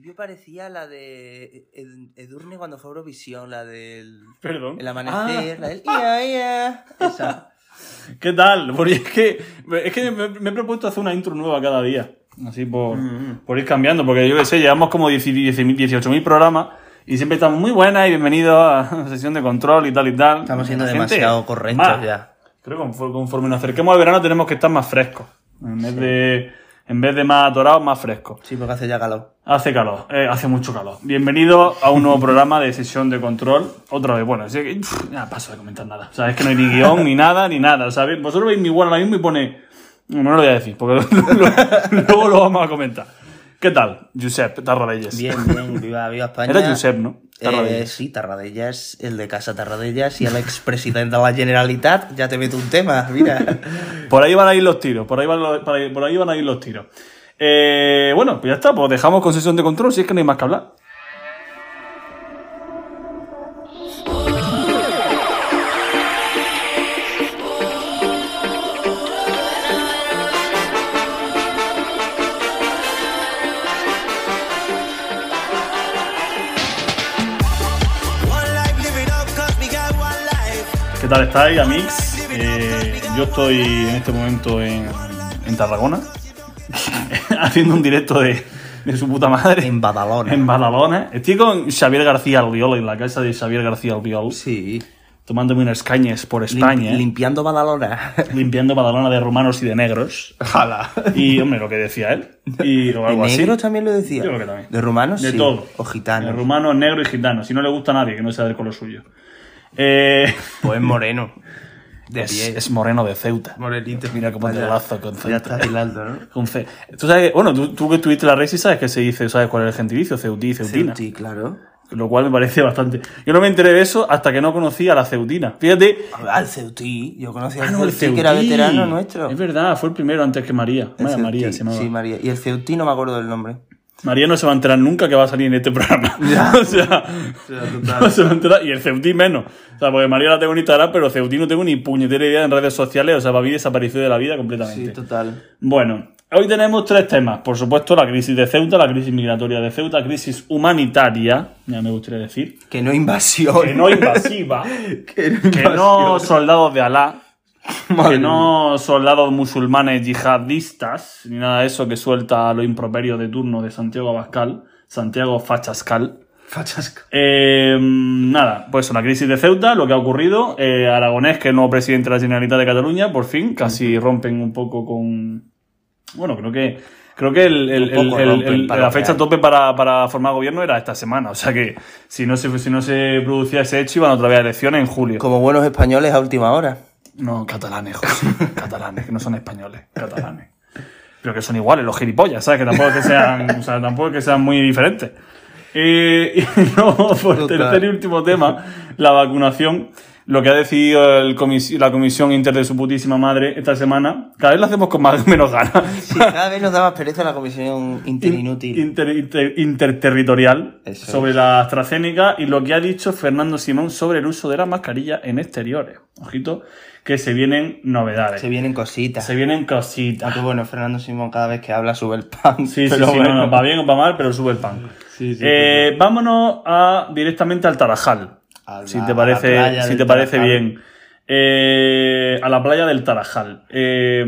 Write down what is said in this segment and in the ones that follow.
principio parecía la de Ed- Edurne cuando fue a Eurovisión, la del Perdón. el amanecer, Ah, la del ia, ia, esa. ¿Qué tal? Porque es que, es que me, me he propuesto hacer una intro nueva cada día. Así por, Mm. por ir cambiando. Porque yo qué sé, llevamos como 10 10.000, 18.000 programas y siempre estamos muy buenas y bienvenidos a la sesión de control y tal y tal. Estamos siendo La demasiado correctos ya. Creo que conforme, conforme nos acerquemos al verano tenemos que estar más frescos. En vez de, en vez de más atorados, más frescos. Sí, porque hace ya calor. Hace calor, eh, hace mucho calor. Bienvenido a un nuevo programa de sesión de control. Otra vez, bueno, así que pff, ya paso de comentar nada. O sea, es que no hay ni guion, ni nada, ni nada. ¿sabes? Vosotros veis mi wall ahora mismo y pone. No, no lo voy a decir, porque luego lo vamos a comentar. ¿Qué tal, Josep Tarradellas? Bien, bien, viva, viva España. Era Josep, ¿no? Eh, sí, Tarradellas, el de Casa Tarradellas y el expresidente de la Generalitat. Ya te meto un tema, mira. Por ahí van a ir los tiros, por ahí van, los- por ahí, por ahí van a ir los tiros. Eh, bueno, pues ya está, pues dejamos con sesión de control, si es que no hay más que hablar. Tal estáis, Amix? Eh, yo estoy en este momento en, en Tarragona, haciendo un directo de, de su puta madre. En Badalona. En Badalona. Estoy con Xavier García Albiol, en la casa de Xavier García Albiol, Sí. tomándome unas cañas por España, limpiando Badalona. limpiando Badalona de rumanos y de negros. Jala. Y, hombre, lo que decía él. Y o ¿De algo así. negros también lo decía? Yo creo que también. ¿De rumanos? De sí. todo. O De gitanos. rumanos, negros y gitanos. Si no le gusta a nadie, que no sea del color suyo. Eh, Pues moreno. De es, es moreno de Ceuta. Morenito. Mira cómo te lazo con Ya Ceuta. está hilando, ¿no? Con C. Tú sabes, bueno, tú, tú que estuviste en la Resi sabes que se dice, sabes cuál es el gentilicio, ceutí, ceutina. Sí, claro. Lo cual me parece bastante. Yo no me enteré de eso hasta que no conocía a la ceutina. Fíjate. Al Ceutí. Yo conocía Ah, al no, el Ceutí, que era Ceutí. veterano nuestro. Es verdad, fue el primero antes que María. María Ceutí, se llamaba. Sí, María. Y el Ceutí no me acuerdo del nombre. María no se va a enterar nunca que va a salir en este programa. Ya. o sea, no se va a enterar. Y el Ceutí menos. O sea, porque María la tengo en Instagram, pero Ceutí no tengo ni puñetera idea en redes sociales. O sea, para mí desapareció de la vida completamente. Sí, total. Bueno, hoy tenemos tres temas. Por supuesto, la crisis de Ceuta, la crisis migratoria de Ceuta, crisis humanitaria, ya me gustaría decir. Que no invasión. Que no invasiva, que no, que no soldados de Alá, Madre que no soldados musulmanes yihadistas, ni nada de eso que suelta los improperios de turno de Santiago Abascal, Santiago Fachascal. Fachasca. Eh, nada, pues la crisis de Ceuta, lo que ha ocurrido. Eh, Aragonés, que es el nuevo presidente de la Generalitat de Cataluña, por fin, casi rompen un poco con. Bueno, creo que. Creo que el- la fecha tope para, para formar gobierno era esta semana. O sea que si no se, si no se producía ese hecho, iban otra vez a elecciones en julio. Como buenos españoles a última hora. No, catalanes, José. catalanes, que no son españoles, catalanes. Pero que son iguales, los gilipollas, ¿sabes? Que tampoco es que sean, o sea, tampoco es que sean muy diferentes. Eh, y luego, por Total. tercer y último tema, la vacunación. Lo que ha decidido el comis- la Comisión Inter de su putísima madre esta semana, cada vez lo hacemos con más, menos ganas. Sí, cada vez nos da más pereza la comisión interinútil. Inter- inter- interterritorial Eso sobre la AstraZeneca y lo que ha dicho Fernando Simón sobre el uso de la mascarilla en exteriores. Ojito, que se vienen novedades. Se vienen cositas. Se vienen cositas. Aunque bueno, Fernando Simón cada vez que habla sube el pan. Sí, sí, pero sí, bueno. no, no, va bien o va mal, pero sube el pan. Sí, sí, Eh, vámonos a, directamente al Tarajal. Si te parece, si te parece Tarajal. bien. Eh, a la playa del Tarajal. Eh,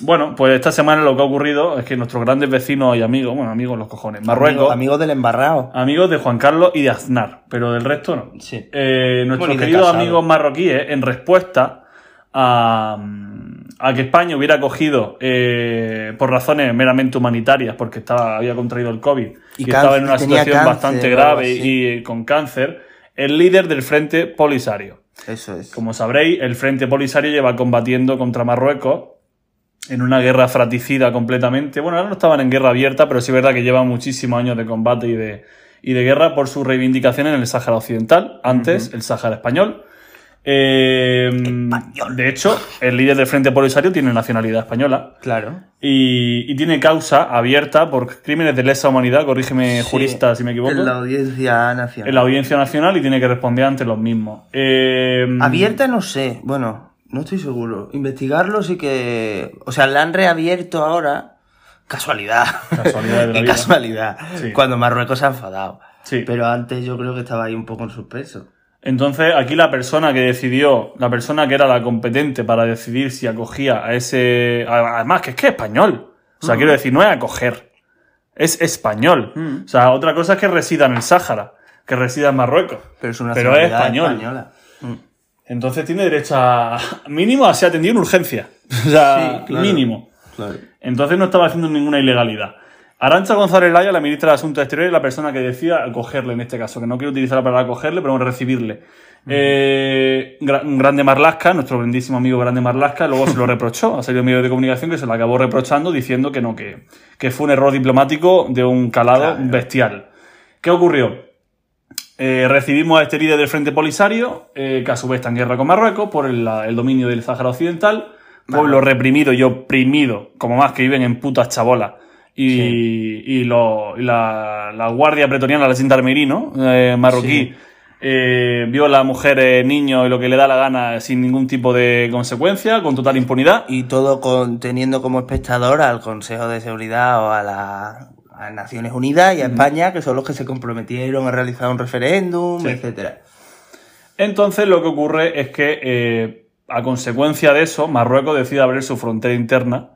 bueno, pues esta semana lo que ha ocurrido es que nuestros grandes vecinos y amigos, bueno, amigos los cojones, Marruecos, Amigo- Amigos del embarrado. amigos de Juan Carlos y de Aznar, pero del resto no. Sí. Eh, nuestros queridos amigos marroquíes, en respuesta a, a que España hubiera cogido, eh, por razones meramente humanitarias, porque estaba, había contraído el COVID y, Y estaba en una situación cáncer bastante grave y, con cáncer, el líder del Frente Polisario. Eso es. Como sabréis, el Frente Polisario lleva combatiendo contra Marruecos en una guerra fratricida completamente. Bueno, ahora no estaban en guerra abierta, pero sí es verdad que llevan muchísimos años de combate y de, y de guerra por su reivindicación en el Sáhara Occidental, antes el Sáhara Español. Eh, de hecho, el líder del Frente Polisario tiene nacionalidad española Claro. y, y tiene causa abierta por crímenes de lesa humanidad, corrígeme Sí, jurista si me equivoco, En la audiencia nacional. en la Audiencia Nacional y tiene que responder ante los mismos. Eh, Abierta no sé. Bueno, no estoy seguro. Investigarlo sí que... O sea, la han reabierto ahora Casualidad. Casualidad de la Qué vida. casualidad. Sí. Cuando Marruecos se ha enfadado. Sí. Pero antes yo creo que estaba ahí un poco en suspenso. Entonces, aquí la persona que decidió, la persona que era la competente para decidir si acogía a ese. Además, que es que es español. O sea, quiero decir, no es acoger. Es español. Mm. O sea, otra cosa es que resida en el Sáhara, que resida en Marruecos. Pero es una Pero es nacionalidad español. española. Entonces tiene derecho a. Mínimo a ser atendido en urgencia. O sea, Sí, claro. mínimo. Claro. Entonces no estaba haciendo ninguna ilegalidad. Arancha González Laya, la ministra de Asuntos Exteriores, es la persona que decía acogerle en este caso, que no quiero utilizar la palabra acogerle, pero recibirle. Eh, Gra- Grande Marlasca, nuestro grandísimo amigo Grande Marlasca, luego se lo reprochó, ha salido en medios de comunicación que se lo acabó reprochando diciendo que no, que, que fue un error diplomático de un calado Claro. bestial. ¿Qué ocurrió? Eh, recibimos a este líder del Frente Polisario, eh, que a su vez está en guerra con Marruecos por el, la- el dominio del Sáhara Occidental, pueblo reprimido y oprimido, como más que viven en putas chabolas. Y, y, lo- y la, la guardia pretoriana, la gendarmerie, ¿no? Eh, marroquí, Sí. eh, viola a mujeres, niños y lo que le da la gana sin ningún tipo de consecuencia, con total impunidad. Y todo con, teniendo como espectador al Consejo de Seguridad o a, la, a Naciones Unidas y a España, que son los que se comprometieron a realizar un referéndum, Sí. etcétera. Entonces lo que ocurre es que, eh, a consecuencia de eso, Marruecos decide abrir su frontera interna,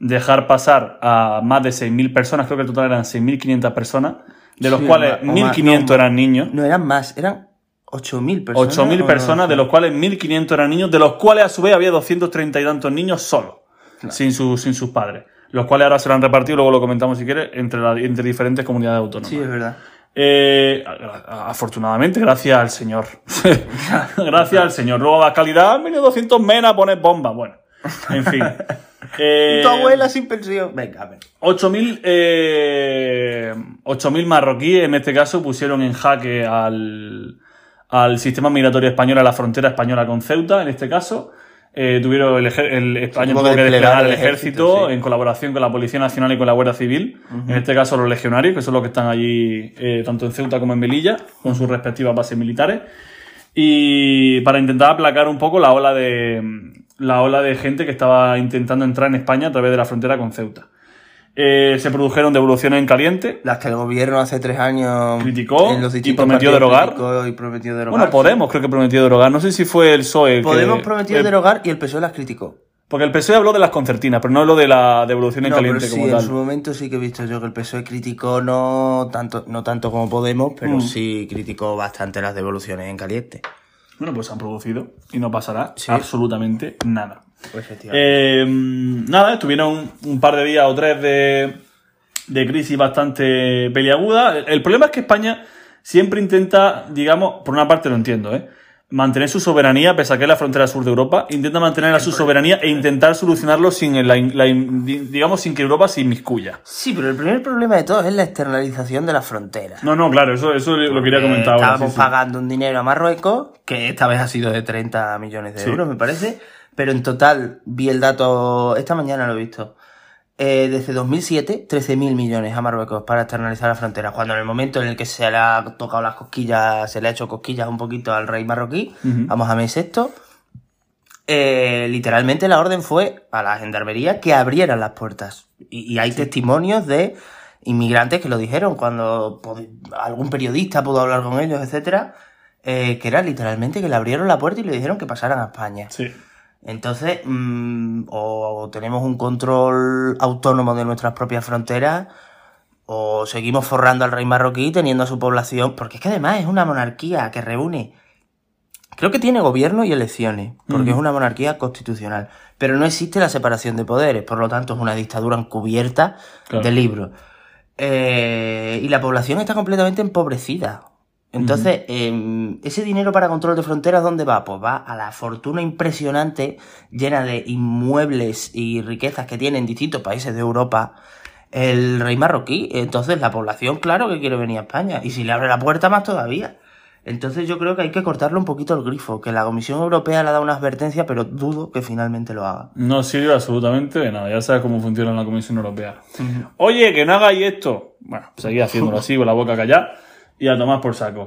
dejar pasar a más de 6.000 personas, creo que el total eran 6.500 personas, de los Sí, cuales o más, 1.500 no, eran niños, No eran más, eran 8.000 personas. 8.000 ¿o no? personas, de los cuales 1.500 eran niños, de los cuales a su vez había 230 y tantos niños solos, sin, su- sin sus padres, los cuales ahora se lo han repartido, luego lo comentamos si quieres, entre, la- entre diferentes comunidades autónomas. Sí, es verdad. Eh, a- a- afortunadamente, gracias al señor. gracias al señor. Luego la calidad, han venido 200 menas a poner bombas. Bueno, en fin. Eh, Tu abuela sin pensión. Venga, a ver. 8.000 eh, 8.000 marroquíes, en este caso, pusieron en jaque al, al sistema migratorio español, a la frontera española con Ceuta, en este caso. Eh, tuvieron el, el España tuvo que desplegar el ejército, ejército, sí. en colaboración con la Policía Nacional y con la Guardia Civil. En este caso, los legionarios, que son los que están allí, eh, tanto en Ceuta como en Melilla, con sus respectivas bases militares. Y para intentar aplacar un poco la ola de la ola de gente que estaba intentando entrar en España a través de la frontera con Ceuta. Eh, se produjeron devoluciones en caliente. Las que el gobierno hace tres años Criticó en los y prometió derogar. criticó y prometió derogar. Bueno, Podemos creo que prometió derogar. No sé si fue el PSOE. el que- Podemos prometió derogar y el PSOE las criticó. Porque el PSOE habló de las concertinas, pero no habló de la devolución en No, pero caliente sí, como en tal. su momento sí que he visto yo que el PSOE criticó no tanto, no tanto como Podemos, pero Mm. sí criticó bastante las devoluciones en caliente. Bueno, pues se han producido y no pasará Sí. absolutamente nada. Efectivamente. Eh, nada, estuvieron un par de días o tres de, de crisis bastante peliaguda. El, el problema es que España siempre intenta, digamos, por una parte lo entiendo, ¿eh? Mantener su soberanía, pese a que es la frontera sur de Europa, intenta mantener a su soberanía e intentar solucionarlo sin, la la digamos, sin que Europa se inmiscuya. Sí, pero el primer problema de todo es la externalización de las fronteras. No, no, claro, eso, eso lo quería comentar ahora. Estábamos sí, sí. pagando un dinero a Marruecos, que esta vez ha sido de 30 millones de Sí. euros, me parece. Pero en total, vi el dato, esta mañana lo he visto. Eh, desde 2007, 13.000 millones a Marruecos para externalizar la frontera. Cuando en el momento en el que se le ha tocado las cosquillas, se le ha hecho cosquillas un poquito al rey marroquí, Ujú. a Mohamed VI, eh, literalmente la orden fue a la gendarmería que abrieran las puertas. Y, y hay testimonios de inmigrantes que lo dijeron cuando algún periodista pudo hablar con ellos, etcétera, eh, que era literalmente que le abrieron la puerta y le dijeron que pasaran a España. Sí. Entonces, mm, o tenemos un control autónomo de nuestras propias fronteras, o seguimos forrando al rey marroquí teniendo a su población, porque es que además es una monarquía que reúne, creo que tiene gobierno y elecciones, porque es una monarquía constitucional, pero no existe la separación de poderes, por lo tanto es una dictadura encubierta Claro. de libros. Eh, y la población está completamente empobrecida. Entonces, em, ese dinero para control de fronteras, ¿dónde va? Pues va a la fortuna impresionante llena de inmuebles y riquezas que tienen distintos países de Europa el rey marroquí. Entonces, la población, claro que quiere venir a España. Y si le abre la puerta, más todavía. Entonces, yo creo que hay que cortarle un poquito el grifo. Que la Comisión Europea le ha dado una advertencia, pero dudo que finalmente lo haga. No sirve absolutamente de nada. Ya sabes cómo funciona la Comisión Europea. Oye, que no hagáis esto. Bueno, seguid haciéndolo así, con la boca callada y a tomar por saco.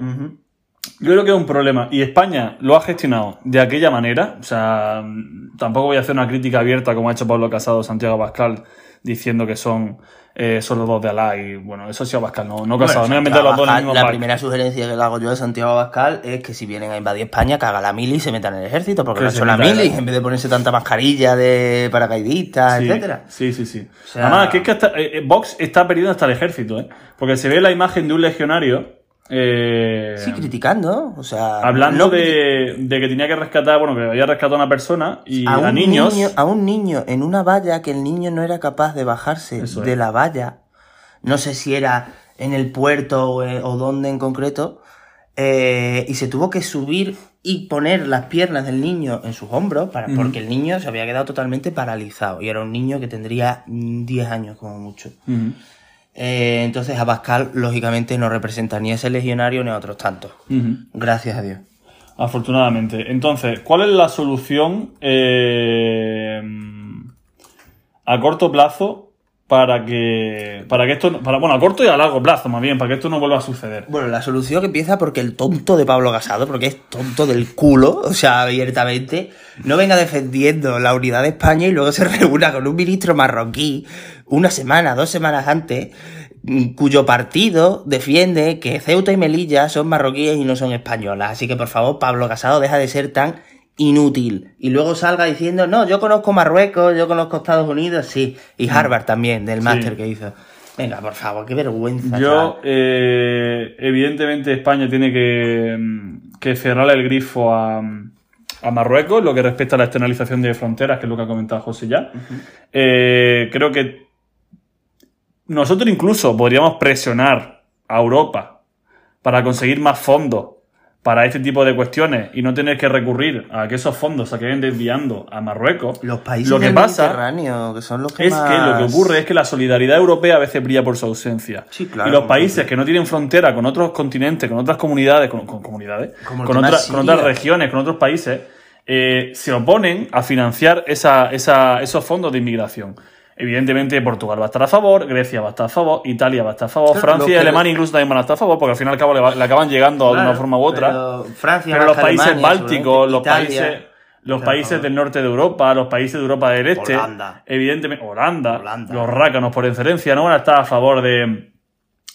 Yo creo que es un problema. Y España lo ha gestionado de aquella manera. O sea, mm, tampoco voy a hacer una crítica abierta como ha hecho Pablo Casado Santiago Pascal diciendo que son eh, solo dos de Alá. Y bueno, eso ha sido Pascal, no, no Casado. no voy a meter los dos en el mismo la pack. primera sugerencia que le hago yo a Santiago Abascal es que si vienen a invadir España, que haga la mili y se metan en el ejército, porque Que no son la mili, en vez de ponerse tanta mascarilla de paracaidistas, Sí, etcétera. Sí, sí, sí. sea- Además, que es que hasta, eh, eh, Vox está perdiendo hasta el ejército, ¿eh? Porque se ve la imagen de un legionario. Eh, Sí, criticando, o sea... Hablando no de, de que tenía que rescatar, bueno, que había rescatado a una persona y a, niños. niño- a un niño en una valla que el niño no era capaz de bajarse Eso de es. la valla. No sé si era en el puerto o, eh, o dónde en concreto. eh, y se tuvo que subir y poner las piernas del niño en sus hombros para, porque el niño se había quedado totalmente paralizado. Y era un niño que tendría mm, 10 años como mucho. Eh, entonces Abascal, lógicamente, no representa ni a ese legionario ni a otros tantos. Gracias a Dios. Afortunadamente. Entonces, ¿cuál es la solución eh, a corto plazo para que para que esto para bueno a corto y a largo plazo más bien para que esto no vuelva a suceder? Bueno, la solución empieza porque el tonto de Pablo Casado, porque es tonto del culo, o sea, abiertamente, no venga defendiendo la unidad de España y luego se reúna con un ministro marroquí una semana, dos semanas antes, mm, cuyo partido defiende que Ceuta y Melilla son marroquíes y no son españolas. Así que por favor, Pablo Casado, deja de ser tan inútil. Y luego salga diciendo, no, yo conozco Marruecos, yo conozco Estados Unidos, sí. Y Harvard también, del máster que hizo. Venga, por favor, qué vergüenza. Yo, eh, evidentemente, España tiene que, mm, que cerrarle el grifo a, a Marruecos, lo que respecta a la externalización de fronteras, que es lo que ha comentado José ya. Eh, creo que nosotros incluso podríamos presionar a Europa para conseguir más fondos para este tipo de cuestiones y no tener que recurrir a que esos fondos se acaben desviando a Marruecos. Los países lo que del pasa Mediterráneo, que son los que es más... que lo que ocurre es que la solidaridad europea a veces brilla por su ausencia. Sí, claro, y los países que no tienen frontera con otros continentes, con otras comunidades, con, con comunidades, con, otra- con otras regiones, con otros países, eh, se oponen a financiar esa, esa- esos fondos de inmigración. Evidentemente Portugal va a estar a favor, Grecia va a estar a favor, Italia va a estar a favor, Claro, Francia y Alemania incluso también van a estar a favor, porque al fin y al cabo le, va- le acaban llegando de una forma u otra. pero Francia, Pero los países Alemania, bálticos, los países, los Claro, países del norte de Europa, los países de Europa del Este, Holanda. evidentemente, Holanda, Holanda. los rácanos por excelencia, no van a estar a favor de,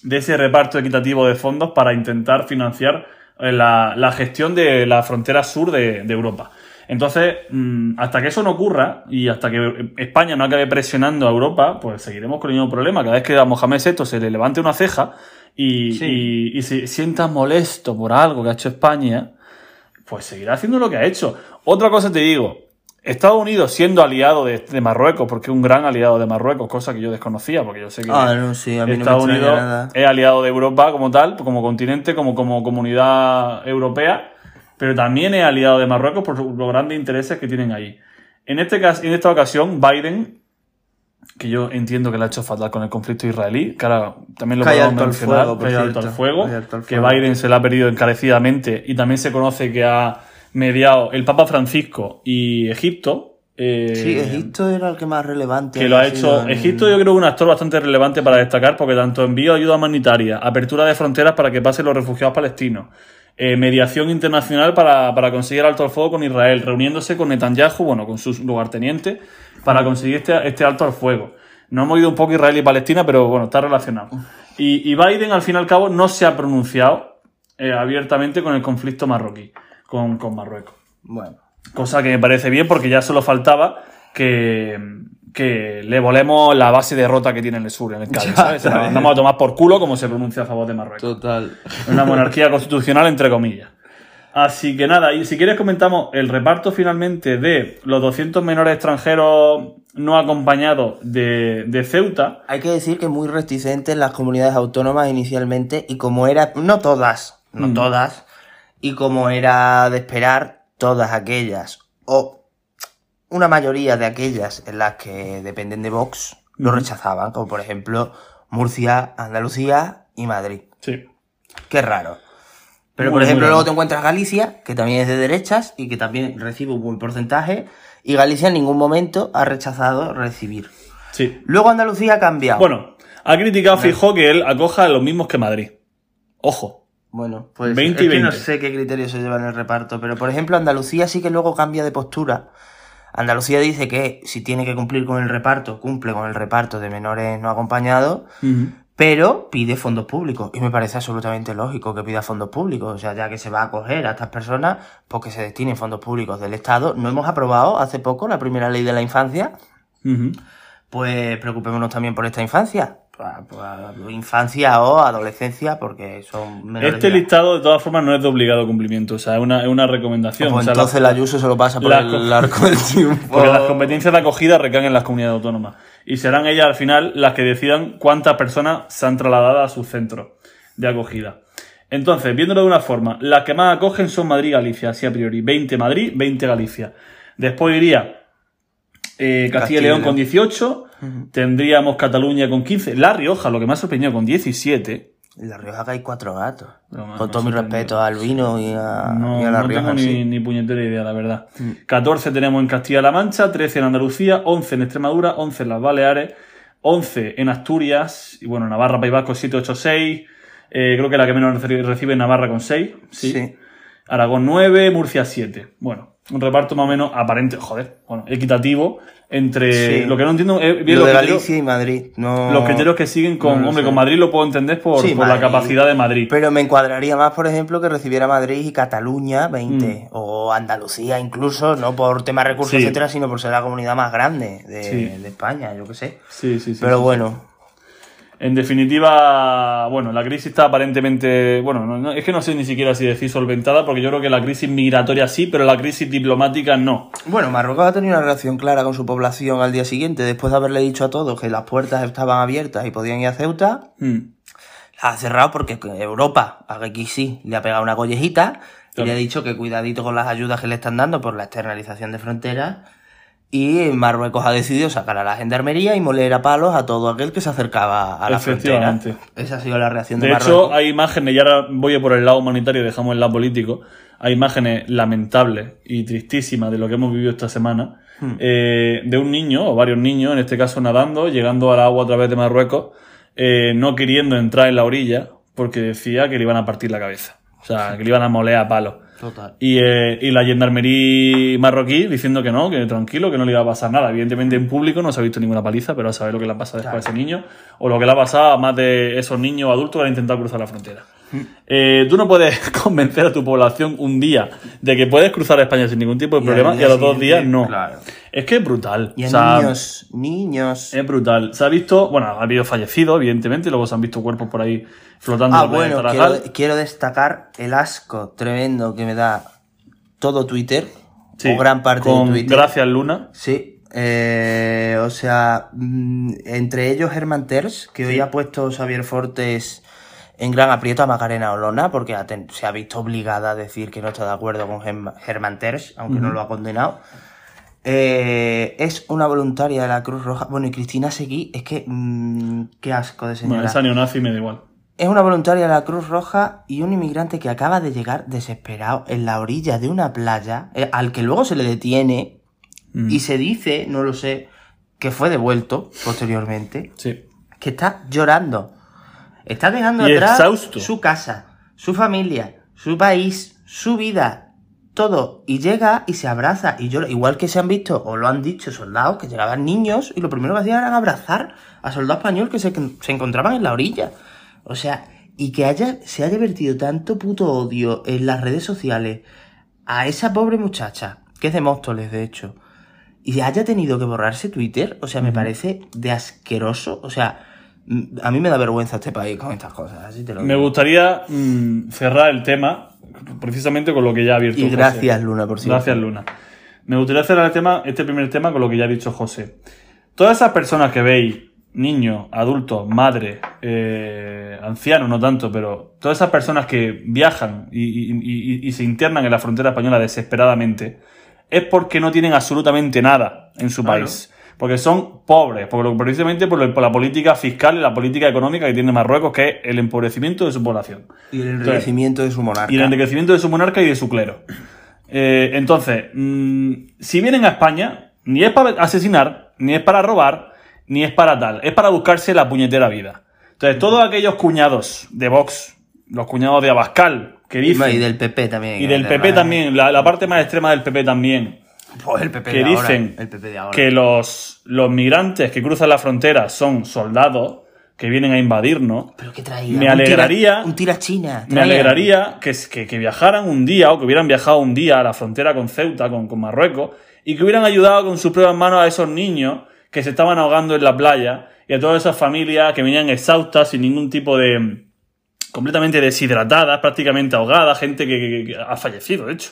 de ese reparto equitativo de fondos para intentar financiar eh, la, la gestión de la frontera sur de, de Europa. Entonces, mm, hasta que eso no ocurra y hasta que España no acabe presionando a Europa, pues seguiremos con el mismo problema. Cada vez que a Mohamed VI se le levante una ceja y, Sí. y- y se sienta molesto por algo que ha hecho España, pues seguirá haciendo lo que ha hecho. Otra cosa te digo, Estados Unidos siendo aliado de, de Marruecos, porque es un gran aliado de Marruecos, cosa que yo desconocía, porque yo sé que Ah, no, sí, a mí no me Estados Unidos nada. es aliado de Europa como tal, como continente, como, como comunidad europea, pero también es aliado de Marruecos por los grandes intereses que tienen ahí. En, este caso, en esta ocasión, Biden, que yo entiendo que le ha hecho fatal con el conflicto israelí, que ahora también lo podemos mencionar, fuego, alto al fuego, Hay alto al que. Biden se le ha perdido encarecidamente y también se conoce que ha mediado el Papa Francisco y Egipto. eh, Sí, Egipto era el que más relevante. que lo ha hecho en- Egipto yo creo que es un actor bastante relevante para destacar porque tanto envío ayuda humanitaria, apertura de fronteras para que pasen los refugiados palestinos, eh, mediación internacional para, para conseguir alto al fuego con Israel, reuniéndose con Netanyahu, bueno, con sus lugartenientes, para conseguir este, este alto al fuego. No hemos ido un poco Israel y Palestina, pero bueno, está relacionado. Y, y Biden, al fin y al cabo, no se ha pronunciado eh, abiertamente con el conflicto marroquí, con, con Marruecos. Bueno. Cosa que me parece bien porque ya solo faltaba que, que le volemos la base de rota que tiene en el sur, en el Cádiz, ¿sabes? Se la ¿sabes? mandamos a tomar por culo como se pronuncia a favor de Marruecos. Total. Una monarquía constitucional, entre comillas. Así que nada, y si quieres comentamos el reparto finalmente de los 200 menores extranjeros no acompañados de, de Ceuta. Hay que decir que muy reticentes las comunidades autónomas inicialmente y como era, no todas, no Mm. todas, y como era de esperar, todas aquellas, o una mayoría de aquellas en las que dependen de Vox, lo rechazaban, como por ejemplo Murcia, Andalucía y Madrid. Sí. Qué raro. Pero, Muy, por ejemplo, luego te encuentras Galicia, que también es de derechas y que también recibe un buen porcentaje, y Galicia en ningún momento ha rechazado recibir. Sí. Luego Andalucía ha cambiado. Bueno, ha criticado Fijó que él acoja a los mismos que Madrid. Ojo. Bueno, pues 20 y es que no 20. sé qué criterios se llevan en el reparto, pero por ejemplo Andalucía sí que luego cambia de postura. Andalucía dice que si tiene que cumplir con el reparto, cumple con el reparto de menores no acompañados, pero pide fondos públicos. Y me parece absolutamente lógico que pida fondos públicos. O sea, ya que se va a acoger a estas personas, pues que se destinen fondos públicos del Estado. No hemos aprobado hace poco la primera ley de la infancia, pues preocupémonos también por esta infancia. Pues, infancia o adolescencia, porque son menores Este listado, de todas formas, no es de obligado cumplimiento. O sea, es una, es una recomendación. Pues O sea, entonces la- Ayuso se lo pasa por el co- arco del triunfo. Porque las competencias de acogida recaen en las comunidades autónomas. Y serán ellas al final las que decidan cuántas personas se han trasladado a sus centros de acogida. Entonces, viéndolo de una forma, las que más acogen son Madrid y Galicia, así a priori. 20 Madrid, 20 Galicia. Después iría eh, Castilla y León con 18. Tendríamos Cataluña con 15. La Rioja, lo que me ha sorprendido, con 17. En La Rioja que hay cuatro gatos. Me- Con todo mi sorprendió. respeto al vino y a, No, y a La no Rioja. tengo en sí. ni puñetera idea, la verdad. 14 tenemos en Castilla-La Mancha, 13 en Andalucía, 11 en Extremadura, 11 en las Baleares, 11 en Asturias, y bueno, Navarra, País Vasco 7, 8, 6. Eh, creo que la que menos reci- recibe es Navarra con 6. Sí. Sí. Aragón 9, Murcia 7. Bueno, un reparto más o menos aparente, joder, bueno, equitativo entre Sí. lo que no entiendo es bien Lo de Galicia y Madrid. No... los criterios que siguen con, no hombre, sé. con Madrid lo puedo entender por, Sí, por la capacidad de Madrid. Pero me encuadraría más, por ejemplo, que recibiera Madrid y Cataluña Mm. 20. O Andalucía incluso, no por temas recursos, Sí. etcétera, sino por ser la comunidad más grande de, España, yo qué sé. Sí, sí, sí. Pero bueno, En definitiva, bueno, la crisis está aparentemente, bueno, no- no- es que no sé ni siquiera si decir solventada, porque yo creo que la crisis migratoria sí, pero la crisis diplomática no. Bueno, Marruecos ha tenido una relación clara con su población al día siguiente, después de haberle dicho a todos que las puertas estaban abiertas y podían ir a Ceuta. Hmm. La ha cerrado porque Europa, aquí sí, le ha pegado una collejita y le ha dicho que cuidadito con las ayudas que le están dando por la externalización de fronteras. Y Marruecos ha decidido sacar a la gendarmería y moler a palos a todo aquel que se acercaba a la frontera. Efectivamente. Esa ha sido la reacción de, De Marruecos. hecho, hay imágenes, y ahora voy a por el lado humanitario y dejamos el lado político, hay imágenes lamentables y tristísimas de lo que hemos vivido esta semana, Hmm. eh, de un niño, o varios niños, en este caso nadando, llegando al agua a través de Marruecos, eh, no queriendo entrar en la orilla, porque decía que le iban a partir la cabeza. O sea, que le iban a moler a palos. Total. Y, eh, y la gendarmería marroquí diciendo que no, que tranquilo, que no le iba a pasar nada. Evidentemente en público no se ha visto ninguna paliza, pero a saber lo que le ha pasado después a ese niño, o lo que le ha pasado a más de esos niños adultos que han intentado cruzar la frontera. Eh, tú no puedes convencer a tu población un día de que puedes cruzar España sin ningún tipo de problema y a los dos días no. claro. Es que es brutal. Y a O sea, niños, niños. es brutal. Se ha visto, bueno, ha habido fallecidos, evidentemente, y luego se han visto cuerpos por ahí flotando. Ah, de bueno, quiero, quiero destacar el asco tremendo que me da todo Twitter, Sí, o gran parte con de Twitter. Gracias, Luna. Sí, eh, o sea, mm, entre ellos Herman Terz, que hoy ha puesto Xavier Fortes en gran aprieto a Macarena Olona, porque se ha visto obligada a decir que no está de acuerdo con Germ- Herman Terz, aunque no lo ha condenado. Eh, es una voluntaria de la Cruz Roja. Bueno, y Cristina Seguí, es que. mm, qué asco de señora. Bueno, esa neonazi me da igual. Es una voluntaria de la Cruz Roja y un inmigrante que acaba de llegar desesperado en la orilla de una playa, eh, al que luego se le detiene Mm. y se dice, no lo sé, que fue devuelto posteriormente, Sí. que está llorando. Está dejando Y atrás exhausto. su casa, su familia, su país, su vida, todo. Y llega y se abraza y llora. Igual que se han visto o lo han dicho soldados que llegaban niños y lo primero que hacían era abrazar a soldados españoles que se, se encontraban en la orilla. O sea, y que haya, se haya vertido tanto puto odio en las redes sociales a esa pobre muchacha, que es de Móstoles, de hecho, y haya tenido que borrarse Twitter, o sea, me parece de asqueroso. O sea, mm, a mí me da vergüenza este país con estas cosas, así te lo Me digo. gustaría mm, cerrar el tema precisamente con lo que ya ha abierto Y José. gracias, Luna, por cierto. Gracias, Luna. Me gustaría cerrar el tema, este primer tema con lo que ya ha dicho José. Todas esas personas que veis, niños, adultos, madres, eh, ancianos, no tanto, pero todas esas personas que viajan y, y- y- y se internan en la frontera española desesperadamente, es porque no tienen absolutamente nada en su Claro. país. Porque son pobres, por precisamente por la política fiscal y la política económica que tiene Marruecos, que es el empobrecimiento de su población Y el enriquecimiento de su monarca. y el enriquecimiento de su monarca y de su clero. Eh, entonces, mm, si vienen a España, ni es para asesinar, ni es para robar, ni es para tal, es para buscarse la puñetera vida. Entonces, todos aquellos cuñados de Vox los cuñados de Abascal, que dicen... Y del PP también. y del PP también, la, la parte más extrema del PP también, Pues el PP que de ahora, dicen el PP de ahora. que los, los migrantes que cruzan la frontera son soldados que vienen a invadirnos. Pero qué traía. Me Un tira- alegraría- Un tira China. Me alegraría que, que, que viajaran un día o que hubieran viajado un día a la frontera con Ceuta, con, con Marruecos, y que hubieran ayudado con sus propias manos a esos niños que se estaban ahogando en la playa y a todas esas familias que venían exhaustas sin ningún tipo de... completamente deshidratadas, prácticamente ahogadas, gente que, que- que ha fallecido, de hecho.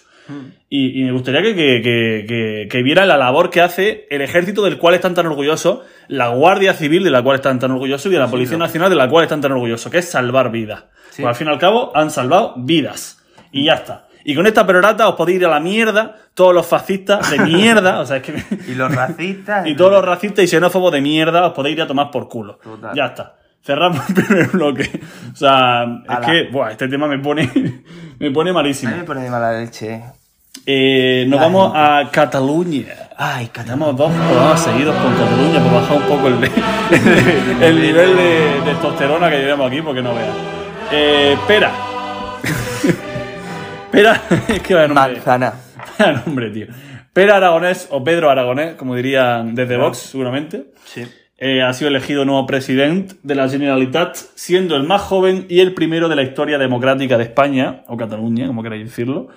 Y, y me gustaría que, que, que, vieran la labor que hace el ejército del cual están tan orgullosos, la Guardia Civil de la cual están tan orgullosos y de la Policía Nacional de la cual están tan orgullosos, que es salvar vidas. Sí. Pues al fin y al cabo han salvado vidas. Y ya está. Y con esta perorata os podéis ir a la mierda, todos los fascistas de mierda, o sea, es que... Y los racistas. y todos los racistas y xenófobos de mierda os podéis ir a tomar por culo. Total. Ya está. Cerramos el primer bloque. O sea, es que, buah, este tema me pone, me pone A malísimo. mí me pone de mala leche. Eh, nos La vamos gente. a Cataluña. Ay. Tenemos dos programas seguidos con Cataluña por bajar un poco el, el nivel de, de testosterona que llevamos aquí, porque no veas. Eh, pera. Pera, es que vaya nombre. Manzana. Vaya nombre, tío. Pera Aragonés o Pedro Aragonés, como dirían desde Vox, seguramente. Sí. Eh, ha sido elegido nuevo presidente de la Generalitat, siendo el más joven y el primero de la historia democrática de España, o Cataluña, como queráis decirlo,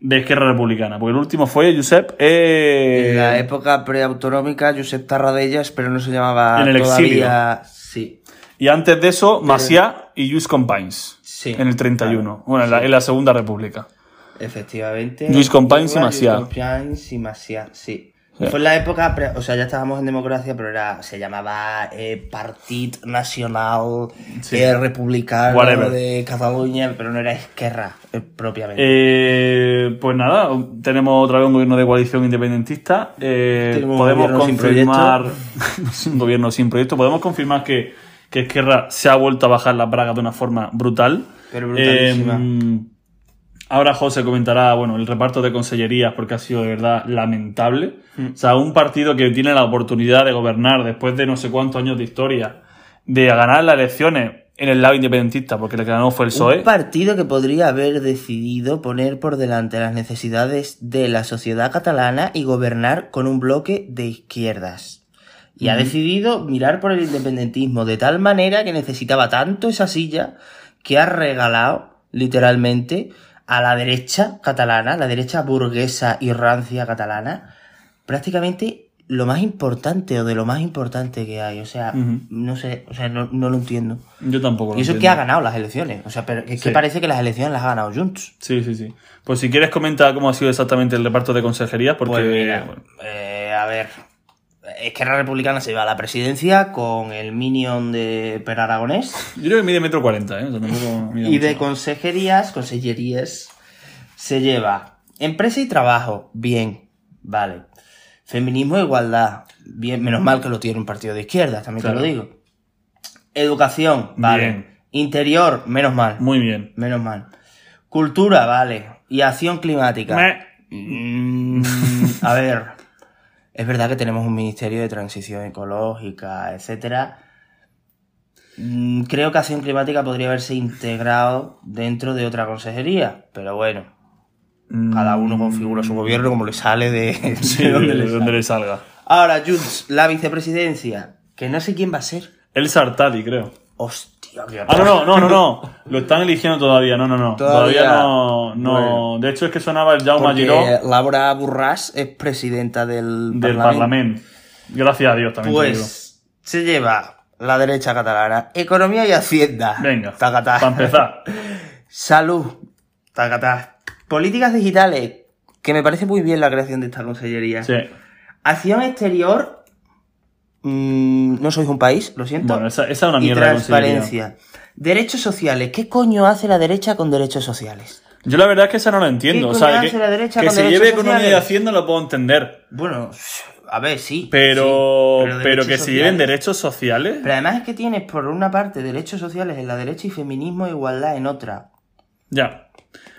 de Esquerra Republicana. Porque el último fue Josep. eh, En la época preautonómica, Josep Tarradellas, pero no se llamaba En el todavía... Sí. Y antes de eso, Maciá y Lluís Companys. Sí. En el 31. Bueno, en la, en la Segunda República. Efectivamente. Lluís Companys y Macià. Companys y Macià, sí. Fue en la época, o sea, ya estábamos en democracia, pero era, se llamaba eh, Partit Nacional Sí. eh, Republicano Whatever. de Cataluña, pero no era Esquerra eh, propiamente. Eh, pues nada, tenemos otra vez un gobierno de coalición independentista. Tenemos un podemos gobierno sin confirmar. un gobierno sin proyecto. Podemos confirmar que, que Esquerra se ha vuelto a bajar las bragas de una forma brutal. Pero brutalísima. Ahora José comentará, bueno, el reparto de consellerías porque ha sido de verdad lamentable. Mm. O sea, un partido que tiene la oportunidad de gobernar después de no sé cuántos años de historia, de ganar las elecciones en el lado independentista, porque el que ganó fue el PSOE. Un partido que podría haber decidido poner por delante las necesidades de la sociedad catalana y gobernar con un bloque de izquierdas. Y ha decidido mirar por el independentismo de tal manera que necesitaba tanto esa silla que ha regalado, literalmente, a la derecha catalana, la derecha burguesa y rancia catalana, prácticamente lo más importante o de lo más importante que hay. O sea, no sé, o sea, no, no lo entiendo. Yo tampoco. lo Y eso es entiendo. que ha ganado las elecciones. O sea, pero es Sí. que parece que las elecciones las ha ganado Junts. Sí, sí, sí. Pues si quieres comentar cómo ha sido exactamente el reparto de consejerías, porque Pues mira, eh, a ver. Esquerra Republicana se lleva la presidencia con el minion de Per Aragonés. yo creo que mide metro cuarenta, ¿eh? O sea, tampoco mide Y de consejerías, consellerías, se lleva empresa y trabajo, bien, vale. Feminismo e igualdad, bien, menos mal que lo tiene un partido de izquierda, también Claro. te lo digo. Educación, vale. Bien. Interior, menos mal. Muy bien. Menos mal. Cultura, vale. Y acción climática. Mm, a ver. Es verdad que tenemos un ministerio de transición ecológica, etcétera. Mm, Creo que acción climática podría haberse integrado dentro de otra consejería, pero bueno, cada uno configura su gobierno como le sale de, Sí, de donde de le donde sale. le salga. Ahora, Junts, la vicepresidencia, que no sé quién va a ser. El Sartadi, creo. Hostia, Ah, no, no, no, no, no. Lo están eligiendo todavía, no, no, no. Todavía, Todavía. no. no. Bueno. De hecho, es que sonaba el Jaume Giró Laura Burras es presidenta del, del Parlamento. Gracias a Dios también. te digo. Pues se lleva la derecha catalana. Economía y Hacienda. Venga, Tacatá. para empezar. Salud. Tacatá. Políticas digitales. Que me parece muy bien la creación de esta consellería. Sí. Acción exterior. Mm, no sois un país, lo siento. Bueno, esa, esa es una y mierda consellería. transparencia. Derechos sociales. ¿Qué coño hace la derecha con derechos sociales? Yo la verdad es que esa no la entiendo. ¿Qué O sea, que, que con se lleve economía y hacienda lo puedo entender. Bueno, a ver, sí. Pero, sí, pero, que se lleven derechos sociales. Pero además es que tienes por una parte derechos sociales en la derecha y feminismo e igualdad en otra. Ya.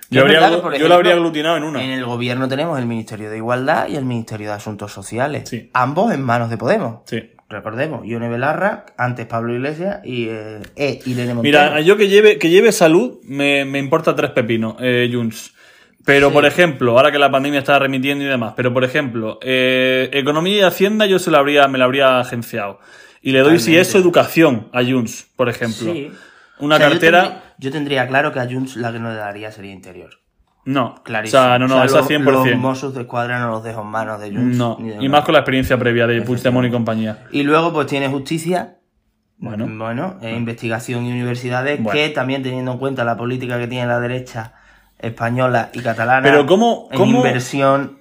Yo, habría, verdad lo habría aglutinado en una. En el gobierno tenemos el Ministerio de Igualdad y el Ministerio de Asuntos Sociales. Sí. Ambos en manos de Podemos. Sí. Recordemos, Ione Belarra, antes Pablo Iglesias y eh, e Irene Montero. Mira, yo que lleve, que lleve salud me, me importa tres pepinos, eh, Junts. Pero, Sí. por ejemplo, ahora que la pandemia está remitiendo y demás, pero por ejemplo, eh, economía y hacienda yo se lo habría, me la habría agenciado. Y le doy, si eso, educación a Junts, por ejemplo. Sí. Una O sea, yo cartera. tendría- Yo tendría, claro que a Junts la que no le daría sería interior. No. Clarísimo. O sea, no, no, O sea, esa los- 100%. Los Mossos de escuadra no los dejo en manos de Junts. no. de Y más con la experiencia previa de Puigdemont y compañía. Y luego, pues tiene justicia. Bueno. Bueno, eh, investigación y universidades, Bueno. que también teniendo en cuenta la política que tiene la derecha española y catalana. Pero ¿cómo- en cómo- inversión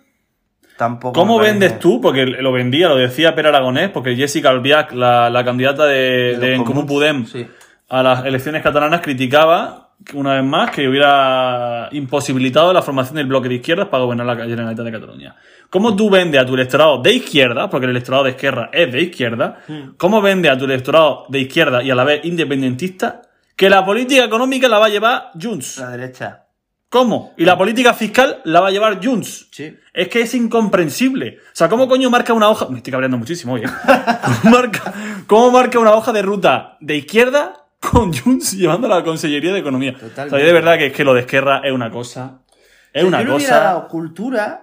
tampoco. ¿Cómo vendes tú? Porque lo vendía, lo decía Per Aragonés, porque Jessica Albiac, la, la candidata de, de de En? Podem Sí. a las elecciones catalanas, criticaba una vez más que hubiera imposibilitado la formación del bloque de izquierdas para gobernar la Generalitat de Cataluña. ¿Cómo tú vendes a tu electorado de izquierda, porque el electorado de izquierda es de izquierda, cómo vendes a tu electorado de izquierda y a la vez independentista que la política económica la va a llevar Junts? La derecha. ¿Cómo? Y la política fiscal la va a llevar Junts. Sí. Es que es incomprensible. O sea, ¿cómo coño marca una hoja? Me estoy cabreando muchísimo, oye. ¿Cómo marca, cómo marca una hoja de ruta de izquierda con Junts llevando a la Consellería de Economía? O sea, Totalmente. yo de verdad que es que lo de Esquerra es una cosa. Es una yo le hubiera cosa. dado cultura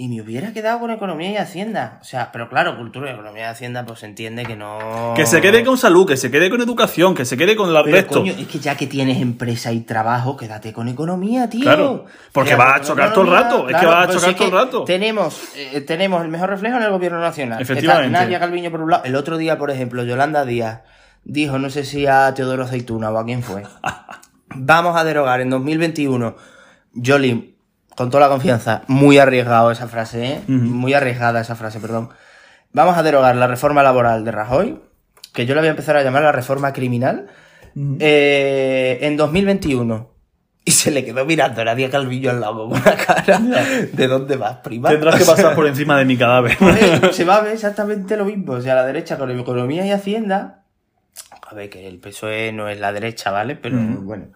y me hubiera quedado con economía y hacienda. O sea, pero claro, cultura y economía y hacienda, pues se entiende que no. Que se quede con salud, que se quede con educación, que se quede con el Pero resto. coño, es que ya que tienes empresa y trabajo, quédate con economía, tío. Claro, porque Quédate vas a chocar todo el rato, es que vas a chocar si todo el rato. Tenemos, eh, tenemos el mejor reflejo en el gobierno nacional. Efectivamente. Está Nadia Calviño por un lado. El otro día, por ejemplo, Yolanda Díaz dijo, no sé si a Teodoro Aceituna o a quién fue. Vamos a derogar en 2021. Yoli, con toda la confianza, muy arriesgado esa frase, ¿eh? Muy arriesgada esa frase, perdón. Vamos a derogar la reforma laboral de Rajoy, que yo la voy a empezar a llamar la reforma criminal, eh, en 2021. Y se le quedó mirando a Nadia Calvillo al lado con una cara de dónde vas, prima. Tendrás que pasar por encima de mi cadáver. pues, se va a ver exactamente lo mismo. O sea, la derecha con economía y hacienda. A ver, que el PSOE no es la derecha, ¿vale? Pero bueno.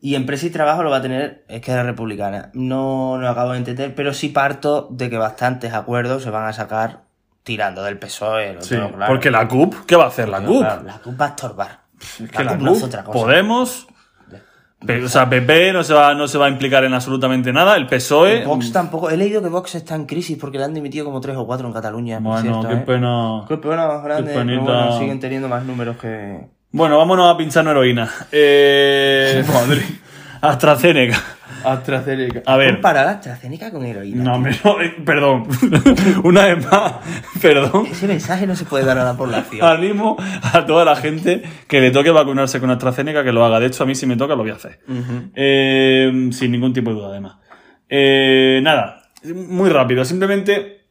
Y empresa y trabajo lo va a tener Esquerra Republicana. No lo acabo de entender, pero sí parto de que bastantes acuerdos se van a sacar tirando del PSOE. lo Sí, tengo claro. porque la CUP, ¿qué va a hacer la CUP? claro, la CUP va a estorbar. Es que la CUP no hace CUP, otra cosa. Podemos, Pe- o sea, PP no se, va, no se va a implicar en absolutamente nada, el PSOE... Vox tampoco. He leído que Vox está en crisis porque le han dimitido como tres o cuatro en Cataluña. Bueno, cierto, qué ¿eh? pena. Qué pena más grande. Qué pero penita. bueno, siguen teniendo más números que. Bueno, vámonos a pinchar heroína. Eh... Madre. AstraZeneca. AstraZeneca. A ver. Comparar AstraZeneca con heroína. No, no, eh, perdón. Una vez más, perdón. Ese mensaje no se puede dar a la población. Animo a toda la gente que le toque vacunarse con AstraZeneca que lo haga. De hecho, a mí si me toca lo voy a hacer. Eh, sin ningún tipo de duda, además. Eh, nada, muy rápido. Simplemente,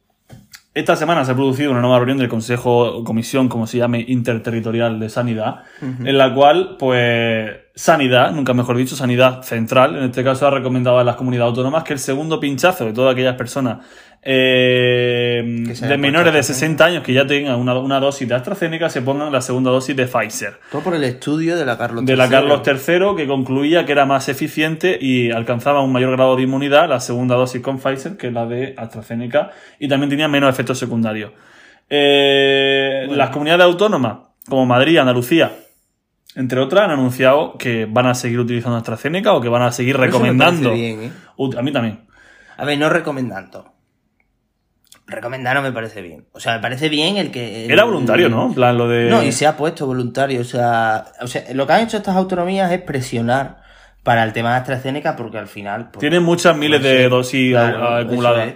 esta semana se ha producido una nueva reunión del Consejo o Comisión, como se llame, Interterritorial de Sanidad, en la cual, pues, Sanidad, nunca mejor dicho, Sanidad Central, en este caso ha recomendado a las comunidades autónomas que el segundo pinchazo de todas aquellas personas eh, de menores de 60 años que ya tengan una, una dosis de AstraZeneca se pongan la segunda dosis de Pfizer. Todo por el estudio de la Carlos De la III. Carlos III, que concluía que era más eficiente y alcanzaba un mayor grado de inmunidad la segunda dosis con Pfizer que la de AstraZeneca y también tenía menos efectos secundarios. Eh, Las comunidades autónomas, como Madrid, Andalucía, entre otras, han anunciado que van a seguir utilizando AstraZeneca o que van a seguir recomendando. bien, ¿eh? A mí también. A ver, no recomendando. Recomendar no me parece bien. O sea, me parece bien el que. el- Era voluntario, ¿no? En plan, lo de. No, y se ha puesto voluntario. O sea, o sea, lo que han hecho estas autonomías es presionar para el tema de AstraZeneca porque al final. pues, Tienen muchas miles no de sé, dosis claro, acumuladas. es.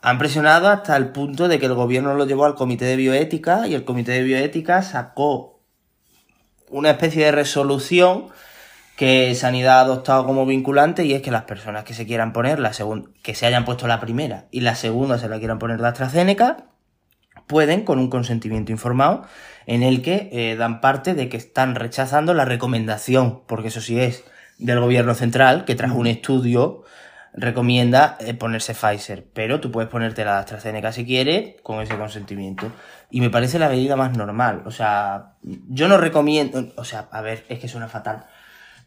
Han presionado hasta el punto de que el gobierno lo llevó al comité de bioética y el comité de bioética sacó una especie de resolución que Sanidad ha adoptado como vinculante y es que las personas que se quieran poner la segunda, que se hayan puesto la primera y la segunda se la quieran poner de AstraZeneca, pueden con un consentimiento informado en el que eh, dan parte de que están rechazando la recomendación, porque eso sí es del gobierno central, que tras un estudio recomienda eh, ponerse Pfizer, pero tú puedes ponerte la de AstraZeneca si quieres con ese consentimiento. Y me parece la medida más normal. O sea, yo no recomiendo, o sea, a ver, es que suena fatal.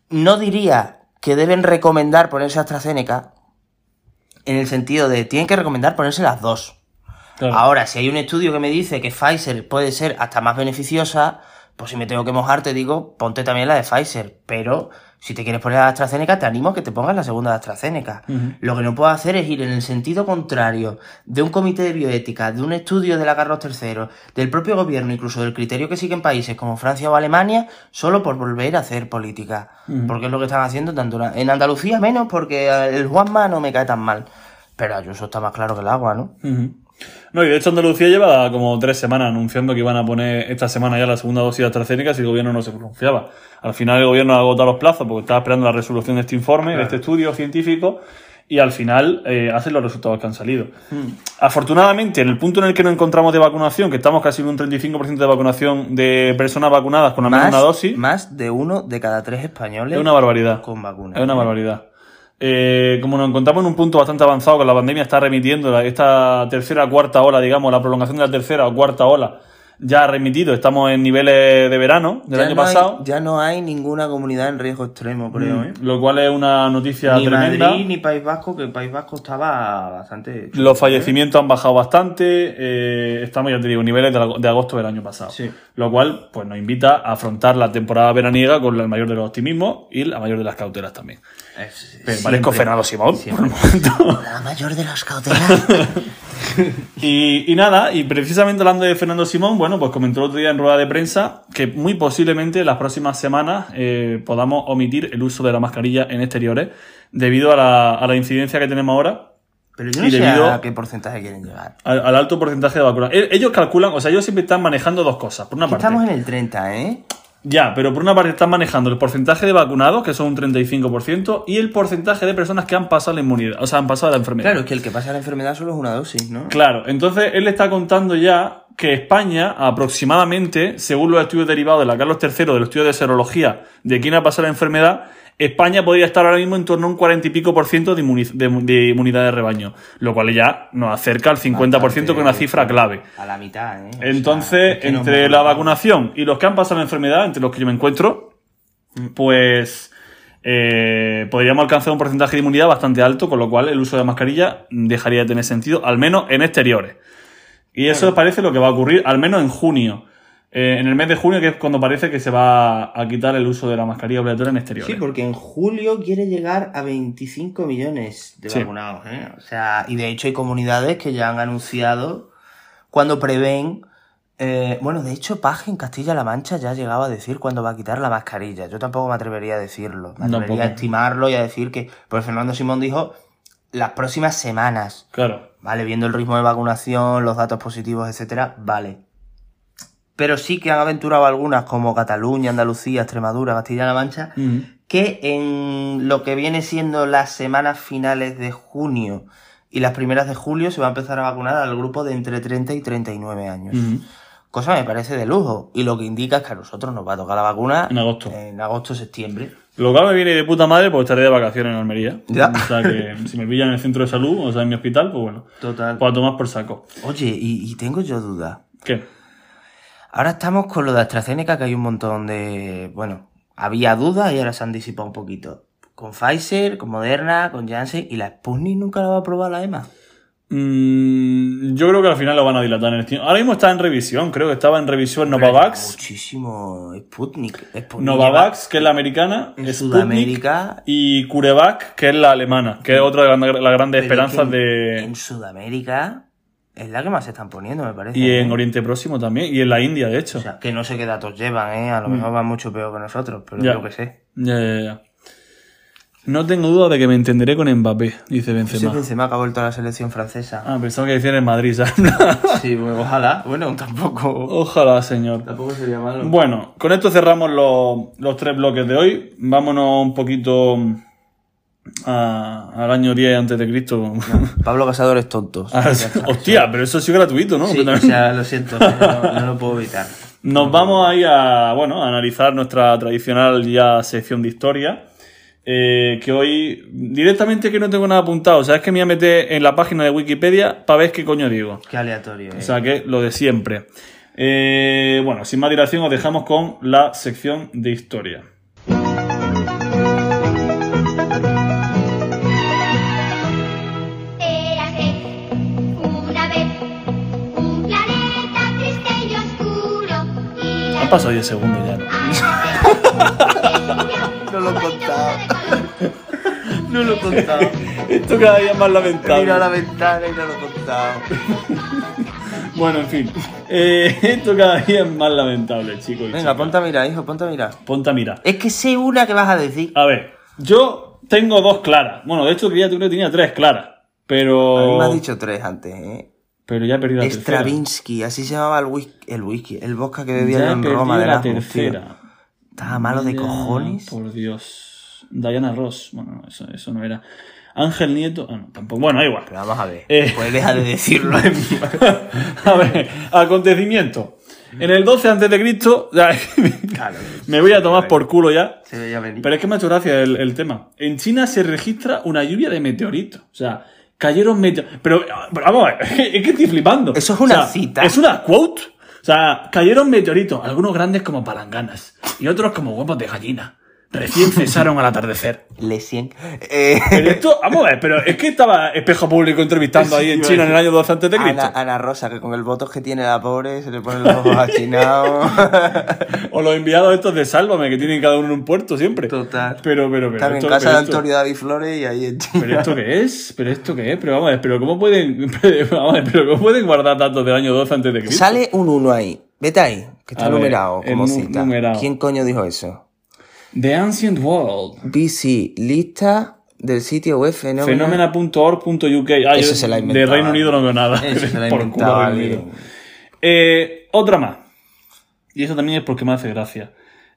No diría que deben recomendar ponerse AstraZeneca en el sentido de tienen que recomendar ponerse las dos. Claro. Ahora, si hay un estudio que me dice que Pfizer puede ser hasta más beneficiosa, pues si me tengo que mojar, te digo, ponte también la de Pfizer. Pero si te quieres poner la AstraZeneca, te animo a que te pongas la segunda de AstraZeneca. Lo que no puedo hacer es ir en el sentido contrario de un comité de bioética, de un estudio de la Carlos III, del propio gobierno, incluso del criterio que siguen países como Francia o Alemania, solo por volver a hacer política. Porque es lo que están haciendo tanto en- Andalucía menos, porque el Juanma no me cae tan mal. Pero Ayuso está más claro que el agua, ¿no? No, y de hecho Andalucía lleva como tres semanas anunciando que iban a poner esta semana ya la segunda dosis de AstraZeneca si el gobierno no se pronunciaba. Al final el gobierno ha agotado los plazos porque estaba esperando la resolución de este informe, de este estudio científico, y al final eh, hacen los resultados que han salido. Afortunadamente, en el punto en el que nos encontramos de vacunación, que estamos casi en un 35% de vacunación de personas vacunadas con Más, una dosis, más de uno de cada tres españoles es una barbaridad. con vacuna. Es una barbaridad. Eh, como nos encontramos en un punto bastante avanzado, que la pandemia está remitiendo, esta tercera cuarta ola, digamos, la prolongación de la tercera o cuarta ola, ya ha remitido, estamos en niveles de verano del Ya año no hay- pasado, ya no hay ninguna comunidad en riesgo extremo, creo, ¿eh? lo cual es una noticia Ni tremenda. Madrid ni País Vasco, que el País Vasco estaba bastante... Los fallecimientos han bajado bastante, eh, estamos, ya te digo, niveles de, la- de agosto del año pasado. Sí. Lo cual, pues nos invita a afrontar la temporada veraniega con el mayor de los optimismos y la mayor de las cautelas también. Pero parezco Fernando Simón, por el momento. La mayor de las cautelas. Y, y nada, y precisamente hablando de Fernando Simón, bueno, pues comentó el otro día en rueda de prensa que muy posiblemente en las próximas semanas eh, podamos omitir el uso de la mascarilla en exteriores debido a la, a la incidencia que tenemos ahora, Pero yo no Y sé debido- a qué porcentaje quieren llegar. al, al alto porcentaje de vacunas. E- Ellos calculan, o sea, ellos siempre están manejando dos cosas. Por una parte, estamos en el 30, ¿eh? Ya, pero por una parte están manejando el porcentaje de vacunados, que son un 35%, y el porcentaje de personas que han pasado la inmunidad, o sea, han pasado la enfermedad. Claro, es que el que pasa la enfermedad solo es una dosis, ¿no? Claro, entonces él le está contando ya que España, aproximadamente, según los estudios derivados de la Carlos III, de los estudios de serología, de quién ha pasado la enfermedad, España podría estar ahora mismo en torno a un 40 y pico por ciento de, inmuniz- de, de inmunidad de rebaño, lo cual ya nos acerca al 50% que es una cifra clave. A la mitad, ¿eh? O sea, Entonces, es que nos entre la vacunación y los que han pasado la enfermedad, entre los que yo me encuentro, pues eh, podríamos alcanzar un porcentaje de inmunidad bastante alto, con lo cual el uso de la mascarilla dejaría de tener sentido, al menos en exteriores. Y eso parece lo que va a ocurrir, al menos en junio. Eh, en el mes de junio, que es cuando parece que se va a quitar el uso de la mascarilla obligatoria en exteriores. Sí, porque en julio quiere llegar a 25 millones de Sí. vacunados, ¿eh? O sea, y de hecho hay comunidades que ya han anunciado cuando prevén. eh, bueno, de hecho, Paje en Castilla-La Mancha ya ha llegado a decir cuándo va a quitar la mascarilla. Yo tampoco me atrevería a decirlo. Me atrevería a estimarlo y a decir que. Pues Fernando Simón dijo las próximas semanas. Claro. Vale, viendo el ritmo de vacunación, los datos positivos, etcétera, vale. Pero sí que han aventurado algunas, como Cataluña, Andalucía, Extremadura, Castilla-La Mancha, que en lo que viene siendo las semanas finales de junio y las primeras de julio se va a empezar a vacunar al grupo de entre 30 y 39 años. Ujú. Cosa me parece de lujo. Y lo que indica es que a nosotros nos va a tocar la vacuna En agosto. En agosto, septiembre. Lo cual me viene de puta madre porque estaré de vacaciones en Almería. Ya. O sea que si me pillan en el centro de salud, o sea, en mi hospital, pues bueno. Total. Pues a tomar por saco. Oye, y, y tengo yo duda. ¿Qué? Ahora estamos con lo de AstraZeneca, que hay un montón de. Bueno, había dudas y ahora se han disipado un poquito. Con Pfizer, con Moderna, con Janssen y la Sputnik nunca la va a probar la EMA. Mm, yo creo que al final lo van a dilatar en el tiempo. Ahora mismo está en revisión, creo que estaba en revisión Novavax. Muchísimo Sputnik. Sputnik Novavax, que es la americana, En Sputnik, Sudamérica. y CureVac, que es la alemana, que es otra de las grandes esperanzas en- de... En Sudamérica es la que más se están poniendo, me parece. Y ¿eh? en Oriente Próximo también, y en la India, de hecho. O sea, que no sé qué datos llevan, ¿eh? A lo mejor van mucho peor que nosotros, pero Mm. Yo que sé. Ya, ya, ya. No tengo duda de que me entenderé con Mbappé, dice Sí, Benzema. Benzema que ha vuelto a la selección francesa. Ah, pensaba que decían en Madrid, ¿sabes? Sí, ojalá. Bueno, tampoco... Ojalá, señor. Tampoco sería malo. Bueno, con esto cerramos los, los tres bloques de hoy. Vámonos un poquito a- al año 10 antes de Cristo. Pablo Casador es tonto. Ah, hostia, pero eso sí gratuito, ¿no? Sí, Que o también- sea, lo siento, no, no lo puedo evitar. Nos vamos ahí a, bueno, a analizar nuestra tradicional ya sección de historia. eh, que hoy directamente que no tengo nada apuntado. O sea, es que me voy a meter en la página de Wikipedia para ver qué coño digo. Qué aleatorio, eh. O sea que lo de siempre. Eh, bueno, sin más dilación, os dejamos con la sección de historia. Pasado 10 segundos ya, ¿no? No lo he contado. No lo he contado. Esto cada día es más He lamentable. mirado a la ventana y no lo he contado. Bueno, en fin. Eh, esto cada día es más lamentable, chicos. Venga, chicas. ponte a mirar, hijo, ponte a mirar. Ponte a mirar. Es que sé una que vas a decir. A ver, yo tengo dos claras. Bueno, de hecho, creía que tenía tres claras. A mí Pero. me has dicho tres antes, ¿eh? Pero ya he perdido la tercera. Stravinsky, así se llamaba el whisky, el whisky, el vodka que bebía en Roma de la Erasmus, tío. tercera. Estaba malo de Ya, cojones. Por Dios. Diana Ross. Bueno, no, eso, eso no era. Ángel Nieto. Ah, no, tampoco. Bueno, da igual. Pero vamos a ver. Eh. Pues deja de decirlo. a ver, acontecimiento. En el 12 antes de Cristo, me voy a tomar por culo ya. Pero es que me ha hecho gracia el, el tema. En China se registra una lluvia de meteoritos. O sea, cayeron meteoritos. Pero, pero vamos a ver, es que, es que estoy flipando. Eso es una O sea, cita. Es una quote. O sea, cayeron meteoritos, algunos grandes como palanganas y otros como huevos de gallina. Recién cesaron al atardecer. Le Cien. Eh, Pero esto, vamos a ver, pero es que estaba Espejo Público entrevistando ahí en China en el año 12 antes de Cristo. Ana, Ana Rosa, que con el voto que tiene la pobre se le ponen los ojos achinados. O los enviados estos de Sálvame, que tienen cada uno en un puerto siempre. Total. Pero, pero, pero. Están en casa pero de Antonio David Flores y ahí en China. ¿Pero esto qué es? ¿Pero esto qué es? Pero vamos a ver, ¿pero cómo pueden, vamos a ver, ¿pero cómo pueden guardar datos del año 12 antes de Cristo? Sale un 1 ahí. Vete ahí, que está ver, numerado como cita. numerado. ¿Quién coño dijo eso? The Ancient World. BC, lista del sitio web fenómeno. Fenómena.org.uk. Ah, Eso se la De Reino Unido no veo nada. Eso se la Por culo Reino. Eh, otra más. Y eso también es porque me hace gracia.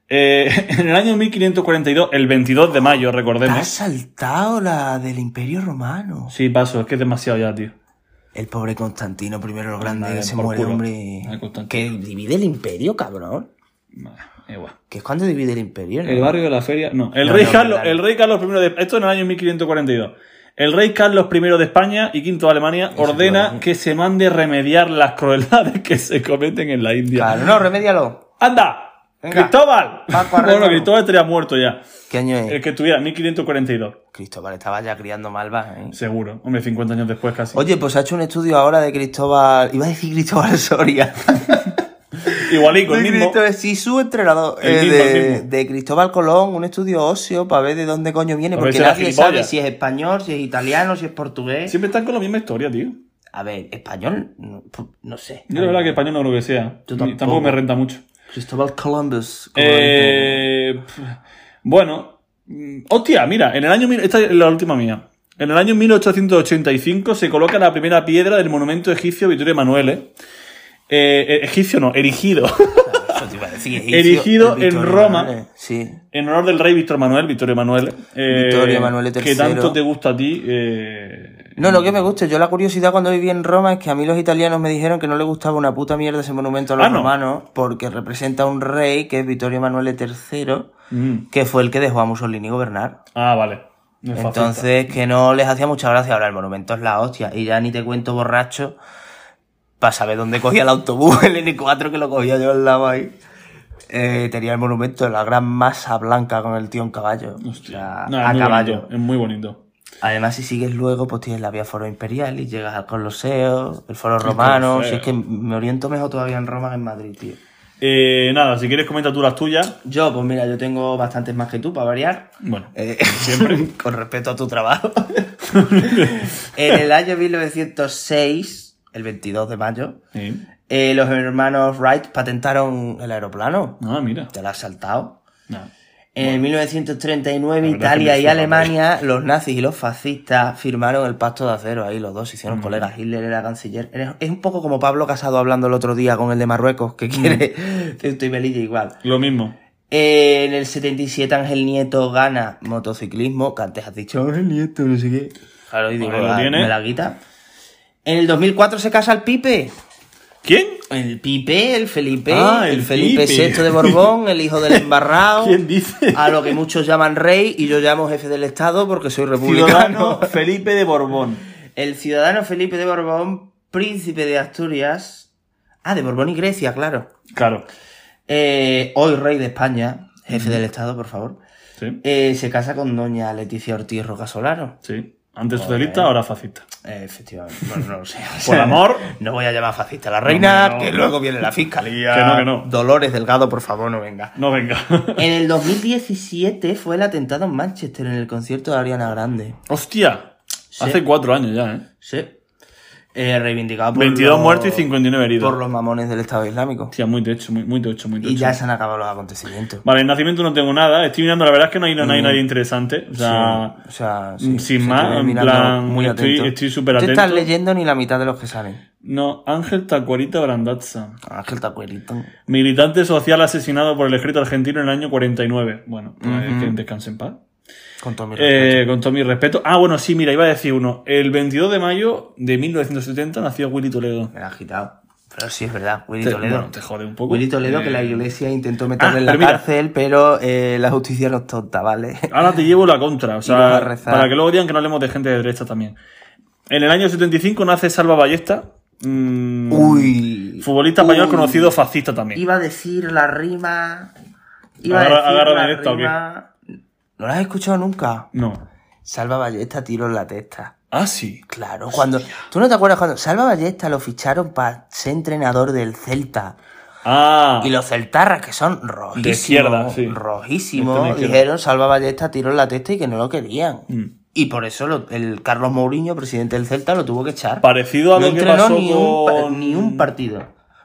Eh, en el año 1542, el 22 de mayo, Te has recordemos. saltado la del Imperio Romano. Sí, paso, es que es demasiado ya, tío. El pobre Constantino, primero lo grande, Madre, que se por muere, culo. hombre. Que divide el imperio, cabrón. Vale, igual. Que es cuando divide el imperio, ¿no? El barrio de la feria. No, el No, rey no, Carlos, el rey Carlos I de esto en el año 1542. El rey Carlos I de España y V de Alemania ordena que se mande remediar las crueldades que se cometen en la India. Claro, no, remédialo. ¡Anda! Venga. ¡Cristóbal! Bueno, Cristóbal estaría muerto ya. ¿Qué año es? El que estuviera, 1542. Cristóbal estaba ya criando malvas, ¿eh? Seguro. Hombre, 50 años después casi. Oye, pues ha hecho un estudio ahora de Cristóbal. Iba a decir Cristóbal Soria. Igualico, el mismo. Cristo- sí, su entrenador. El eh, mismo, de, el mismo. de Cristóbal Colón, un estudio óseo para ver de dónde coño viene. Porque nadie sabe si es español, si es italiano, si es portugués. Siempre están con la misma historia, tío. A ver, español, no, sé. Yo la verdad que español no creo que sea. Yo tampoco. tampoco me renta mucho. Cristóbal Columbus. Eh, bueno, mm, hostia, mira, en el año. Esta es la última mía. En el año 1885 se coloca la primera piedra del monumento egipcio Vittorio Emanuele. Eh, eh, egipcio no, erigido. Egipcio, Erigido en Roma. Sí. en honor del rey Víctor Manuel, Vittorio Emanuele. eh, Emanuele Que III. tanto te gusta a ti. eh, No, lo que me gusta, yo la curiosidad cuando viví en Roma es que a mí los italianos me dijeron que no les gustaba una puta mierda ese monumento a los Ah, ¿no? romanos porque representa a un rey que es Vittorio Emanuele III, mm. que fue el que dejó a Mussolini gobernar. Ah, vale. Fascista. Entonces, que no les hacía mucha gracia. Ahora, el monumento es la hostia. Y ya ni te cuento borracho para saber dónde cogía el autobús, el N4 que lo cogía yo al lado ahí. Eh, tenía el monumento de la gran masa blanca con el tío en caballo. O sea, No, es a muy caballo. bonito, es muy bonito. Además, si sigues luego, pues tienes la vía Foro Imperial y llegas al Coloseo, el Foro Romano. Si es que me oriento mejor todavía en Roma que en Madrid, tío. Eh, nada, si quieres comenta tú las tuyas. Yo, pues mira, yo tengo bastantes más que tú para variar. Bueno, Eh, con respeto a tu trabajo. en el año 1906, el 22 de mayo, sí. eh, los hermanos Wright patentaron el aeroplano. Ah, mira. Te lo has saltado. No. En 1939, La verdad Italia es que y Alemania, los nazis y los fascistas firmaron el pacto de acero. Ahí los dos se Mm. hicieron colegas. Hitler era canciller. Es un poco como Pablo Casado hablando el otro día con el de Marruecos, que quiere Mm. que estoy Melilla igual. Lo mismo. Eh, en el 77 Ángel Nieto gana motociclismo, que antes has dicho Ángel Nieto, no sé qué. Claro, y digo, ah, me la quita. En el 2004 se casa el Pipe. ¿Quién? El Pipe, el Felipe, Ah, el, el Felipe. VI de Borbón, el hijo del embarrado. ¿Quién dice? A lo que muchos llaman rey y yo llamo jefe del Estado porque soy republicano. Ciudadano Felipe de Borbón. El ciudadano Felipe de Borbón, príncipe de Asturias. Ah, de Borbón y Grecia, claro. Claro. Eh, hoy rey de España, jefe del Estado, por favor. Sí. Eh, se casa con doña Leticia Ortiz Rocasolano. Sí. Antes socialista, ahora fascista. Efectivamente. Bueno, no lo sé. Por amor. No voy a llamar fascista a la reina, No, no. que luego viene la fiscalía. Que no, que no. Dolores Delgado, por favor, no venga. No venga. En el 2017 fue el atentado en Manchester, en el concierto de Ariana Grande. Hostia. Hace cuatro años ya, ¿eh? Sí. Eh, reivindicado por 22 los- muertos y 59 heridos. por los mamones del Estado Islámico. Hostia, muy techo, muy, muy tocho, muy. Y ya se han acabado los acontecimientos. Vale, en nacimiento no tengo nada. Estoy mirando, la verdad es que no hay, no hay nadie interesante. O sea, Sí, o sea, sin se más, en plan, muy estoy- atento. estoy súper No te estás atento. leyendo ni la mitad de los que salen. no, Ángel Tacuarita Brandazza. Ángel Tacuerito. Militante social asesinado por el ejército argentino en el año 49. Bueno, pues que descanse en paz. Con todo mi Eh, respeto. con todo mi respeto. Ah, bueno, sí, mira, iba a decir uno. El 22 de mayo de 1970 nació Willy Toledo. Me has agitado. Pero sí, es verdad. Willy Te- Toledo. bueno, te jode un poco. Willy Toledo, que la Eh, iglesia intentó meterle Ah, en la mira. cárcel, pero eh, la justicia no es tonta, ¿vale? Ahora te llevo la contra, o sea, rezar. para que luego digan que no hablemos de gente de derecha también. En el año 75 nace Salva Ballesta, mm, Uy. futbolista español conocido fascista también. Iba a decir la rima. Iba Agarra- a decir agárrame la esta, ¿o qué? ¿No la has escuchado nunca? No. Salva Ballesta, tiro en la testa. Ah, sí. Claro, cuando. ¿Tú no te acuerdas cuando Salva Ballesta lo ficharon para ser entrenador del Celta? Ah, Y los celtarras, que son rojísimos, De izquierda, sí. rojísimos, izquierda. dijeron Salva Ballesta tiró en la testa y que no lo querían. Mm. Y por eso lo- el Carlos Mourinho, presidente del Celta, lo tuvo que echar. parecido a no lo que pasó ni, un, con... ni un partido.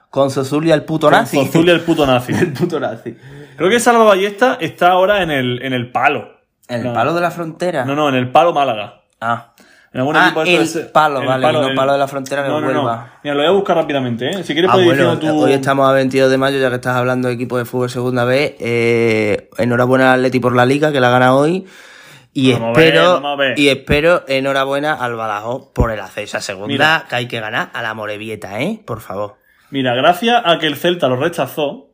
Con Zozulia el puto con nazi. Zozulia el puto nazi. el puto nazi. Creo que Salva Ballesta está ahora en el, en el palo. ¿En el No. palo de la frontera? No, no, en el palo Málaga. Ah. En algún Ah, equipo de el de- palo, vale, y no palo de la frontera en el no, no, no. Huelva. Mira, lo voy a buscar rápidamente, ¿eh? Si quieres Ah, puedes bueno, tú... hoy estamos a 22 de mayo, ya que estás hablando de equipo de fútbol segunda vez. Eh, enhorabuena al Atleti por la liga, que la gana hoy. Y Vamos a ver, espero, vamos a ver. y espero enhorabuena al Badajoz por el acceso a segunda, Mira. que hay que ganar a la Morevieta, ¿eh? Por favor. Mira, gracias a que el Celta lo rechazó,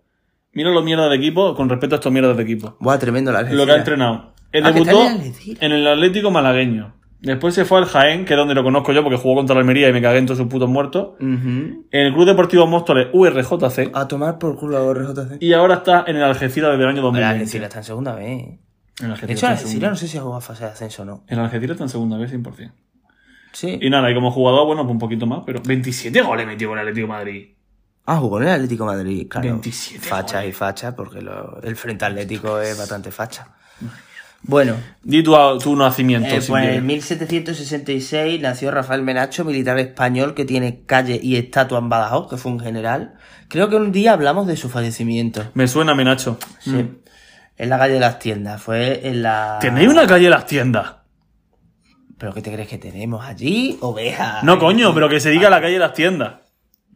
mira lo mierda de equipo con respecto a estos mierdas de equipo. Buah, tremendo la Lo que ha entrenado. Él Ah, debutó en el Algeciras. en el Atlético malagueño. Después se fue al Jaén, que es donde lo conozco yo, porque jugó contra la Almería y me cagué en todos sus putos muertos. En el Club Deportivo Móstoles, URJC. A tomar por culo a RJC. Y ahora está en el Algeciras desde el año El 2020. Algeciras está en segunda vez. ¿eh? El De Algeciras hecho, el en Algeciras no sé si ha jugado a fase de ascenso o no. El Algeciras está en segunda vez, 100%. Sí. Y nada, y como jugador, bueno, pues un poquito más, pero 27 goles metió con el Atlético de Madrid. Ah, jugó en el Atlético de Madrid, claro. 27 Facha goles. y facha, porque lo- el frente atlético es bastante facha. Bueno, Di tu, tu nacimiento, eh, pues en 1766 nació Rafael Menacho, militar español que tiene calle y estatua en Badajoz, que fue un general. Creo que un día hablamos de su fallecimiento. Me suena, Menacho. Sí. En la calle de las tiendas, fue en la... ¿Tenéis una calle en las tiendas? ¿Pero qué te crees que tenemos allí? Ovejas. No, coño, pero que se diga la calle de las tiendas.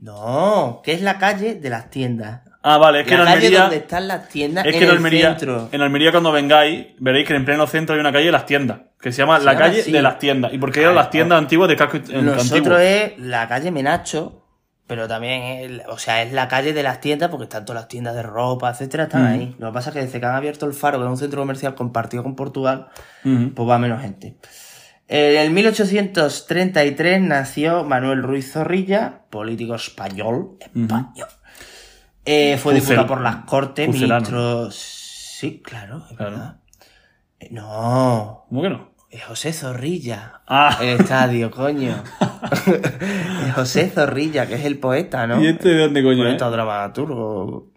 No, que es la calle de las tiendas. Ah, vale, es que en calle Almería. donde están las tiendas Es en que en el Almería, centro. en Almería cuando vengáis, veréis que en pleno centro hay una calle de las tiendas, que se llama Se la llama calle así. de las tiendas. ¿Y por qué eran las tiendas antiguas de casco Nosotros antiguo? es la calle Menacho, pero también es, o sea, es la calle de las tiendas porque están todas las tiendas de ropa, etcétera, están ahí. Lo que pasa es que desde que han abierto el Faro, que es un centro comercial compartido con Portugal, pues va menos gente. En el 1833 nació Manuel Ruiz Zorrilla, político español, español. Eh, fue diputado por las Cortes, ministro... Sí, claro, es Claro. verdad. Eh, No, ¿Cómo que no? es José Zorrilla. Ah. El estadio, coño. Es José Zorrilla, que es el poeta, ¿no? ¿Y este de dónde coño? Poeta eh? dramaturgo.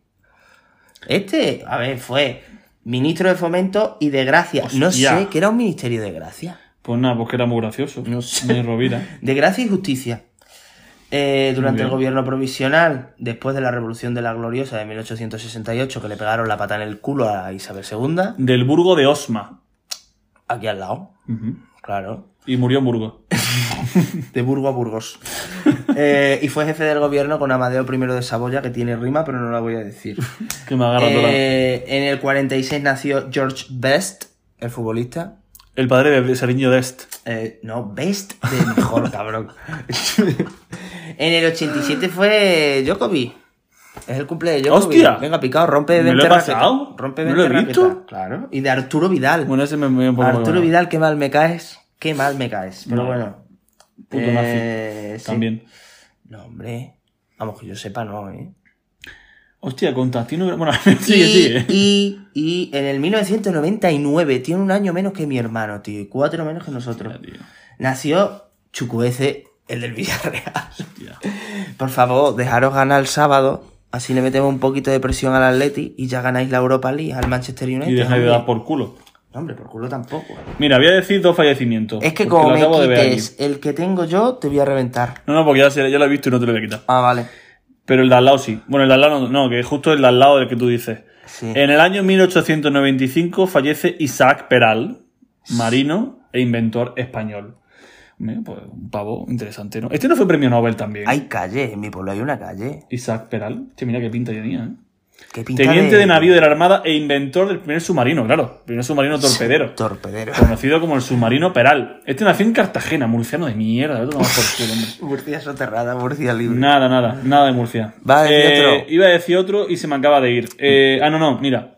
Este, a ver, fue ministro de Fomento y de Gracia. No sé, que era un ministerio de Gracia. Pues nada, pues que era muy gracioso. No sé. De Rovira. De Gracia y Justicia. Eh, durante el gobierno provisional, después de la Revolución de la Gloriosa de 1868, que le pegaron la pata en el culo a Isabel II, Del Burgo de Osma. aquí al lado, claro. Y murió en Burgos. De Burgo a Burgos. Eh, y fue jefe del gobierno con Amadeo I de Saboya, que tiene rima, pero no la voy a decir. Que me agarra Eh, en el 46 nació George Best, el futbolista. El padre de Seriño Dest. Eh, no, Best de mejor, cabrón. en el 87 fue Djokovic. Es el cumple de Djokovic. ¡Hostia! Venga, picado, rompe ¿Me 20 lo he pasado? Rompe ¿No 20 lo he visto? Claro. Y de Arturo Vidal. Bueno, ese me, me un poco Arturo. Vidal, qué mal me caes. Qué mal me caes. Pero No. bueno. Puto Eh, nazi. sí. También. No, hombre. Vamos, que yo sepa, no, ¿eh? Hostia, Constantino. Bueno, sigue, y, sigue. y, y en el 1999, tiene un año menos que mi hermano, tío, y cuatro menos que nosotros. nació Chucuece, el del Villarreal. Hostia. Por favor, dejaros ganar el sábado. Así le metemos un poquito de presión al Atleti y ya ganáis la Europa League al Manchester United. Y dejáis de dar por culo. No, hombre, por culo tampoco. Mira, voy a decir dos fallecimientos. Es que como me quites el que tengo yo, te voy a reventar. No, no, porque ya, ya lo he visto y no te lo voy a quitar. Ah, vale. Pero el de al lado sí. Bueno, el de al lado no, no, que es justo el de al lado del que tú dices. Sí. En el año 1895 fallece Isaac Peral, marino e inventor español. Pues un pavo interesante, ¿no? Este no fue premio Nobel también. Hay calle, en mi pueblo hay una calle. Isaac Peral. Che, mira qué pinta tenía, ¿eh? ¿Qué pinta Teniente de... navío de la Armada e inventor del primer submarino, claro. Primer submarino torpedero. Torpedero. Conocido como el submarino Peral. Este nació en Cartagena, murciano de mierda. por culo. Murcia soterrada, Murcia libre. Nada, nada, nada de Murcia. Va a decir Eh, otro. Iba a decir otro y se me acaba de ir. Eh, ah, no, no, mira.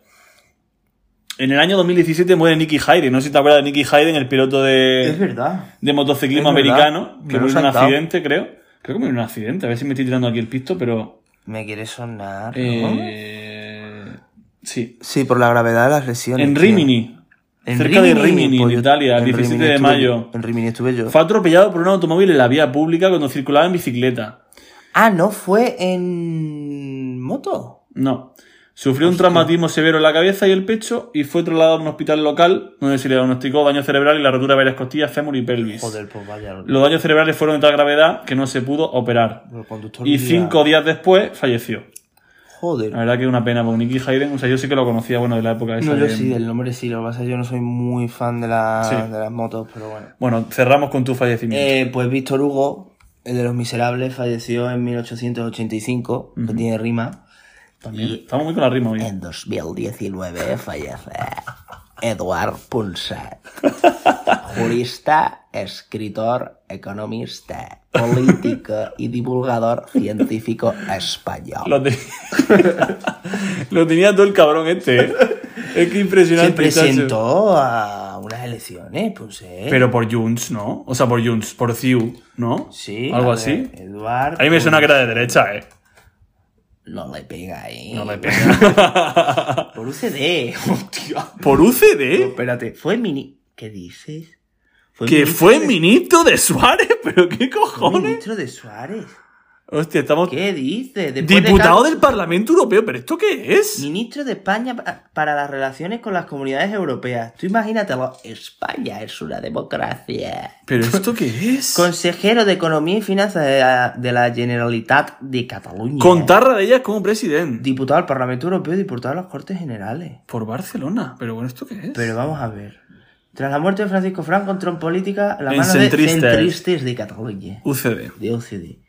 En el año 2017 muere Nicky Hayden. No sé si te acuerdas de Nicky Hayden, el piloto Es de, verdad. de motociclismo Es americano, Me que murió en un accidente, creo. Creo que murió en un accidente. A ver si me estoy tirando aquí el pisto, pero. Me quiere sonar. ¿no? Eh, sí. Sí, por la gravedad de las lesiones. En. Rimini. En cerca de Rimini, pues en Italia, el en 17 Rimini de estuve mayo. yo, En Rimini estuve yo. Fue atropellado por un automóvil en la vía pública cuando circulaba en bicicleta. Ah, ¿no fue en moto? No. Sufrió un traumatismo severo en la cabeza y el pecho y fue trasladado a un hospital local donde se le diagnosticó daño cerebral y la rotura de varias costillas, fémur y pelvis. Joder, pues vaya. Los daños cerebrales fueron de tal gravedad que no se pudo operar. Y cinco días después falleció. Joder. La verdad que es una pena por Nicky Hayden. O sea, yo sí que lo conocía, bueno, de la época esa. No, yo de- sí, del nombre sí. Lo que pasa es que yo no soy muy fan de, la, Sí. de las motos, pero bueno. Bueno, cerramos con tu fallecimiento. Eh, pues Víctor Hugo, el de los miserables, falleció en 1885, que tiene rima. También. y- Estamos muy con la rima hoy. En 2019 fallece Eduard Punset, jurista, escritor, economista, político y divulgador científico español. Lo, te- lo tenía todo el cabrón este, ¿eh? Es que Se impresionante. chacho. presentó a unas elecciones, Punset. Pero por Junts, ¿no? O sea, por Junts, por CIU, ¿no? sí, Algo así. Eduard A mí me suena que era de derecha, ¿eh? No le pega ahí. No me pega. Por UCD. Hostia. ¿Por UCD? Espérate, fue mini. ¿Qué dices? Fue Que ministro fue de- ministro de Suárez, pero qué fue cojones. ministro de Suárez. Hostia, estamos. ¿Qué? Después de Diputado del Parlamento Europeo, ¿pero esto qué es? Ministro de España pa- para las relaciones con las comunidades europeas. Tú imagínatelo. España es una democracia. ¿Pero esto qué es? Consejero de Economía y Finanzas de la, de la Generalitat de Cataluña. Con Tarra de ellas como presidente. Diputado al Parlamento Europeo y diputado a las Cortes Generales. Por Barcelona. Pero bueno, ¿esto qué es? Pero vamos a ver. Tras la muerte de Francisco Franco entró en política la En mano centristas. de centristas de Cataluña. UCD. De OCD.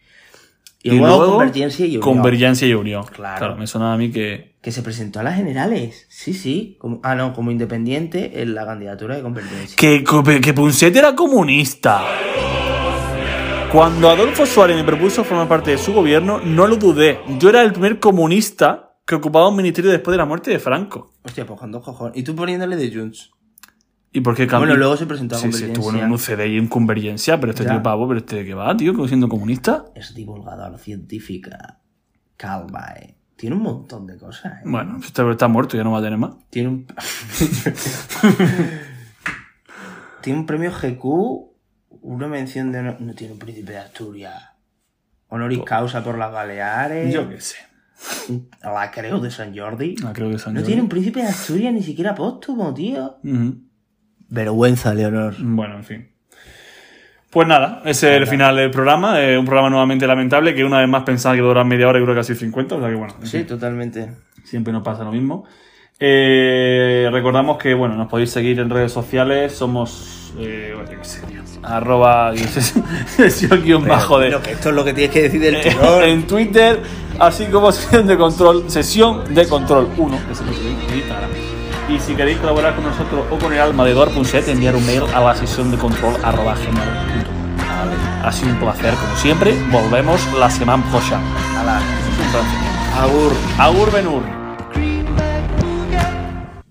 Y, luego, Convergencia y Unió. Convergencia y Unión. Claro. me sonaba a mí que. Que se presentó a las generales. Sí, sí. Como, ah, no, como independiente en la candidatura de Convergencia. Que, que Punset era comunista. Cuando Adolfo Suárez me propuso formar parte de su gobierno, no lo dudé. Yo era el primer comunista que ocupaba un ministerio después de la muerte de Franco. Hostia, pues con dos cojones. Y tú poniéndole de Junts. ¿Y por qué cambió? Bueno, luego se presentó a Sí, sí, estuvo en Convergencia. un UCD y en Convergencia, pero este Ya. tío pavo, pero este de qué va, tío, como siendo comunista. Es divulgador, científica. Calma, eh. Tiene un montón de cosas, eh. Bueno, este está muerto, ya no va a tener más. Tiene un. tiene un premio GQ, una mención de. No, no tiene un príncipe de Asturias. Honoris causa por las Baleares. Yo qué sé. La creo de San Jordi. Ah, creo que San No Jordi. tiene un príncipe de Asturias ni siquiera póstumo, tío. Ujú. Vergüenza, Leonor. Bueno, en fin. Pues nada, ese es el final del programa. eh, un programa nuevamente lamentable que una vez más pensaba que duraba media hora y dura casi 50. O sea que bueno, en Sí, fin, totalmente. siempre nos pasa lo mismo. Eh, recordamos que bueno, nos podéis seguir en redes sociales. Somos. Eh, bueno, qué sé, Arroba. Sesión guion bajo de. Que esto es lo que tienes que decir del tirón. en Twitter, así como sesión de control, sesión de control 1, que se Y si queréis colaborar con nosotros o con el alma de Eduard Punset, enviar un mail a la sesión de control arroba. Vale. Ha sido un placer, como siempre. Volvemos la semana. Es un placer. Agur. Agur Benur.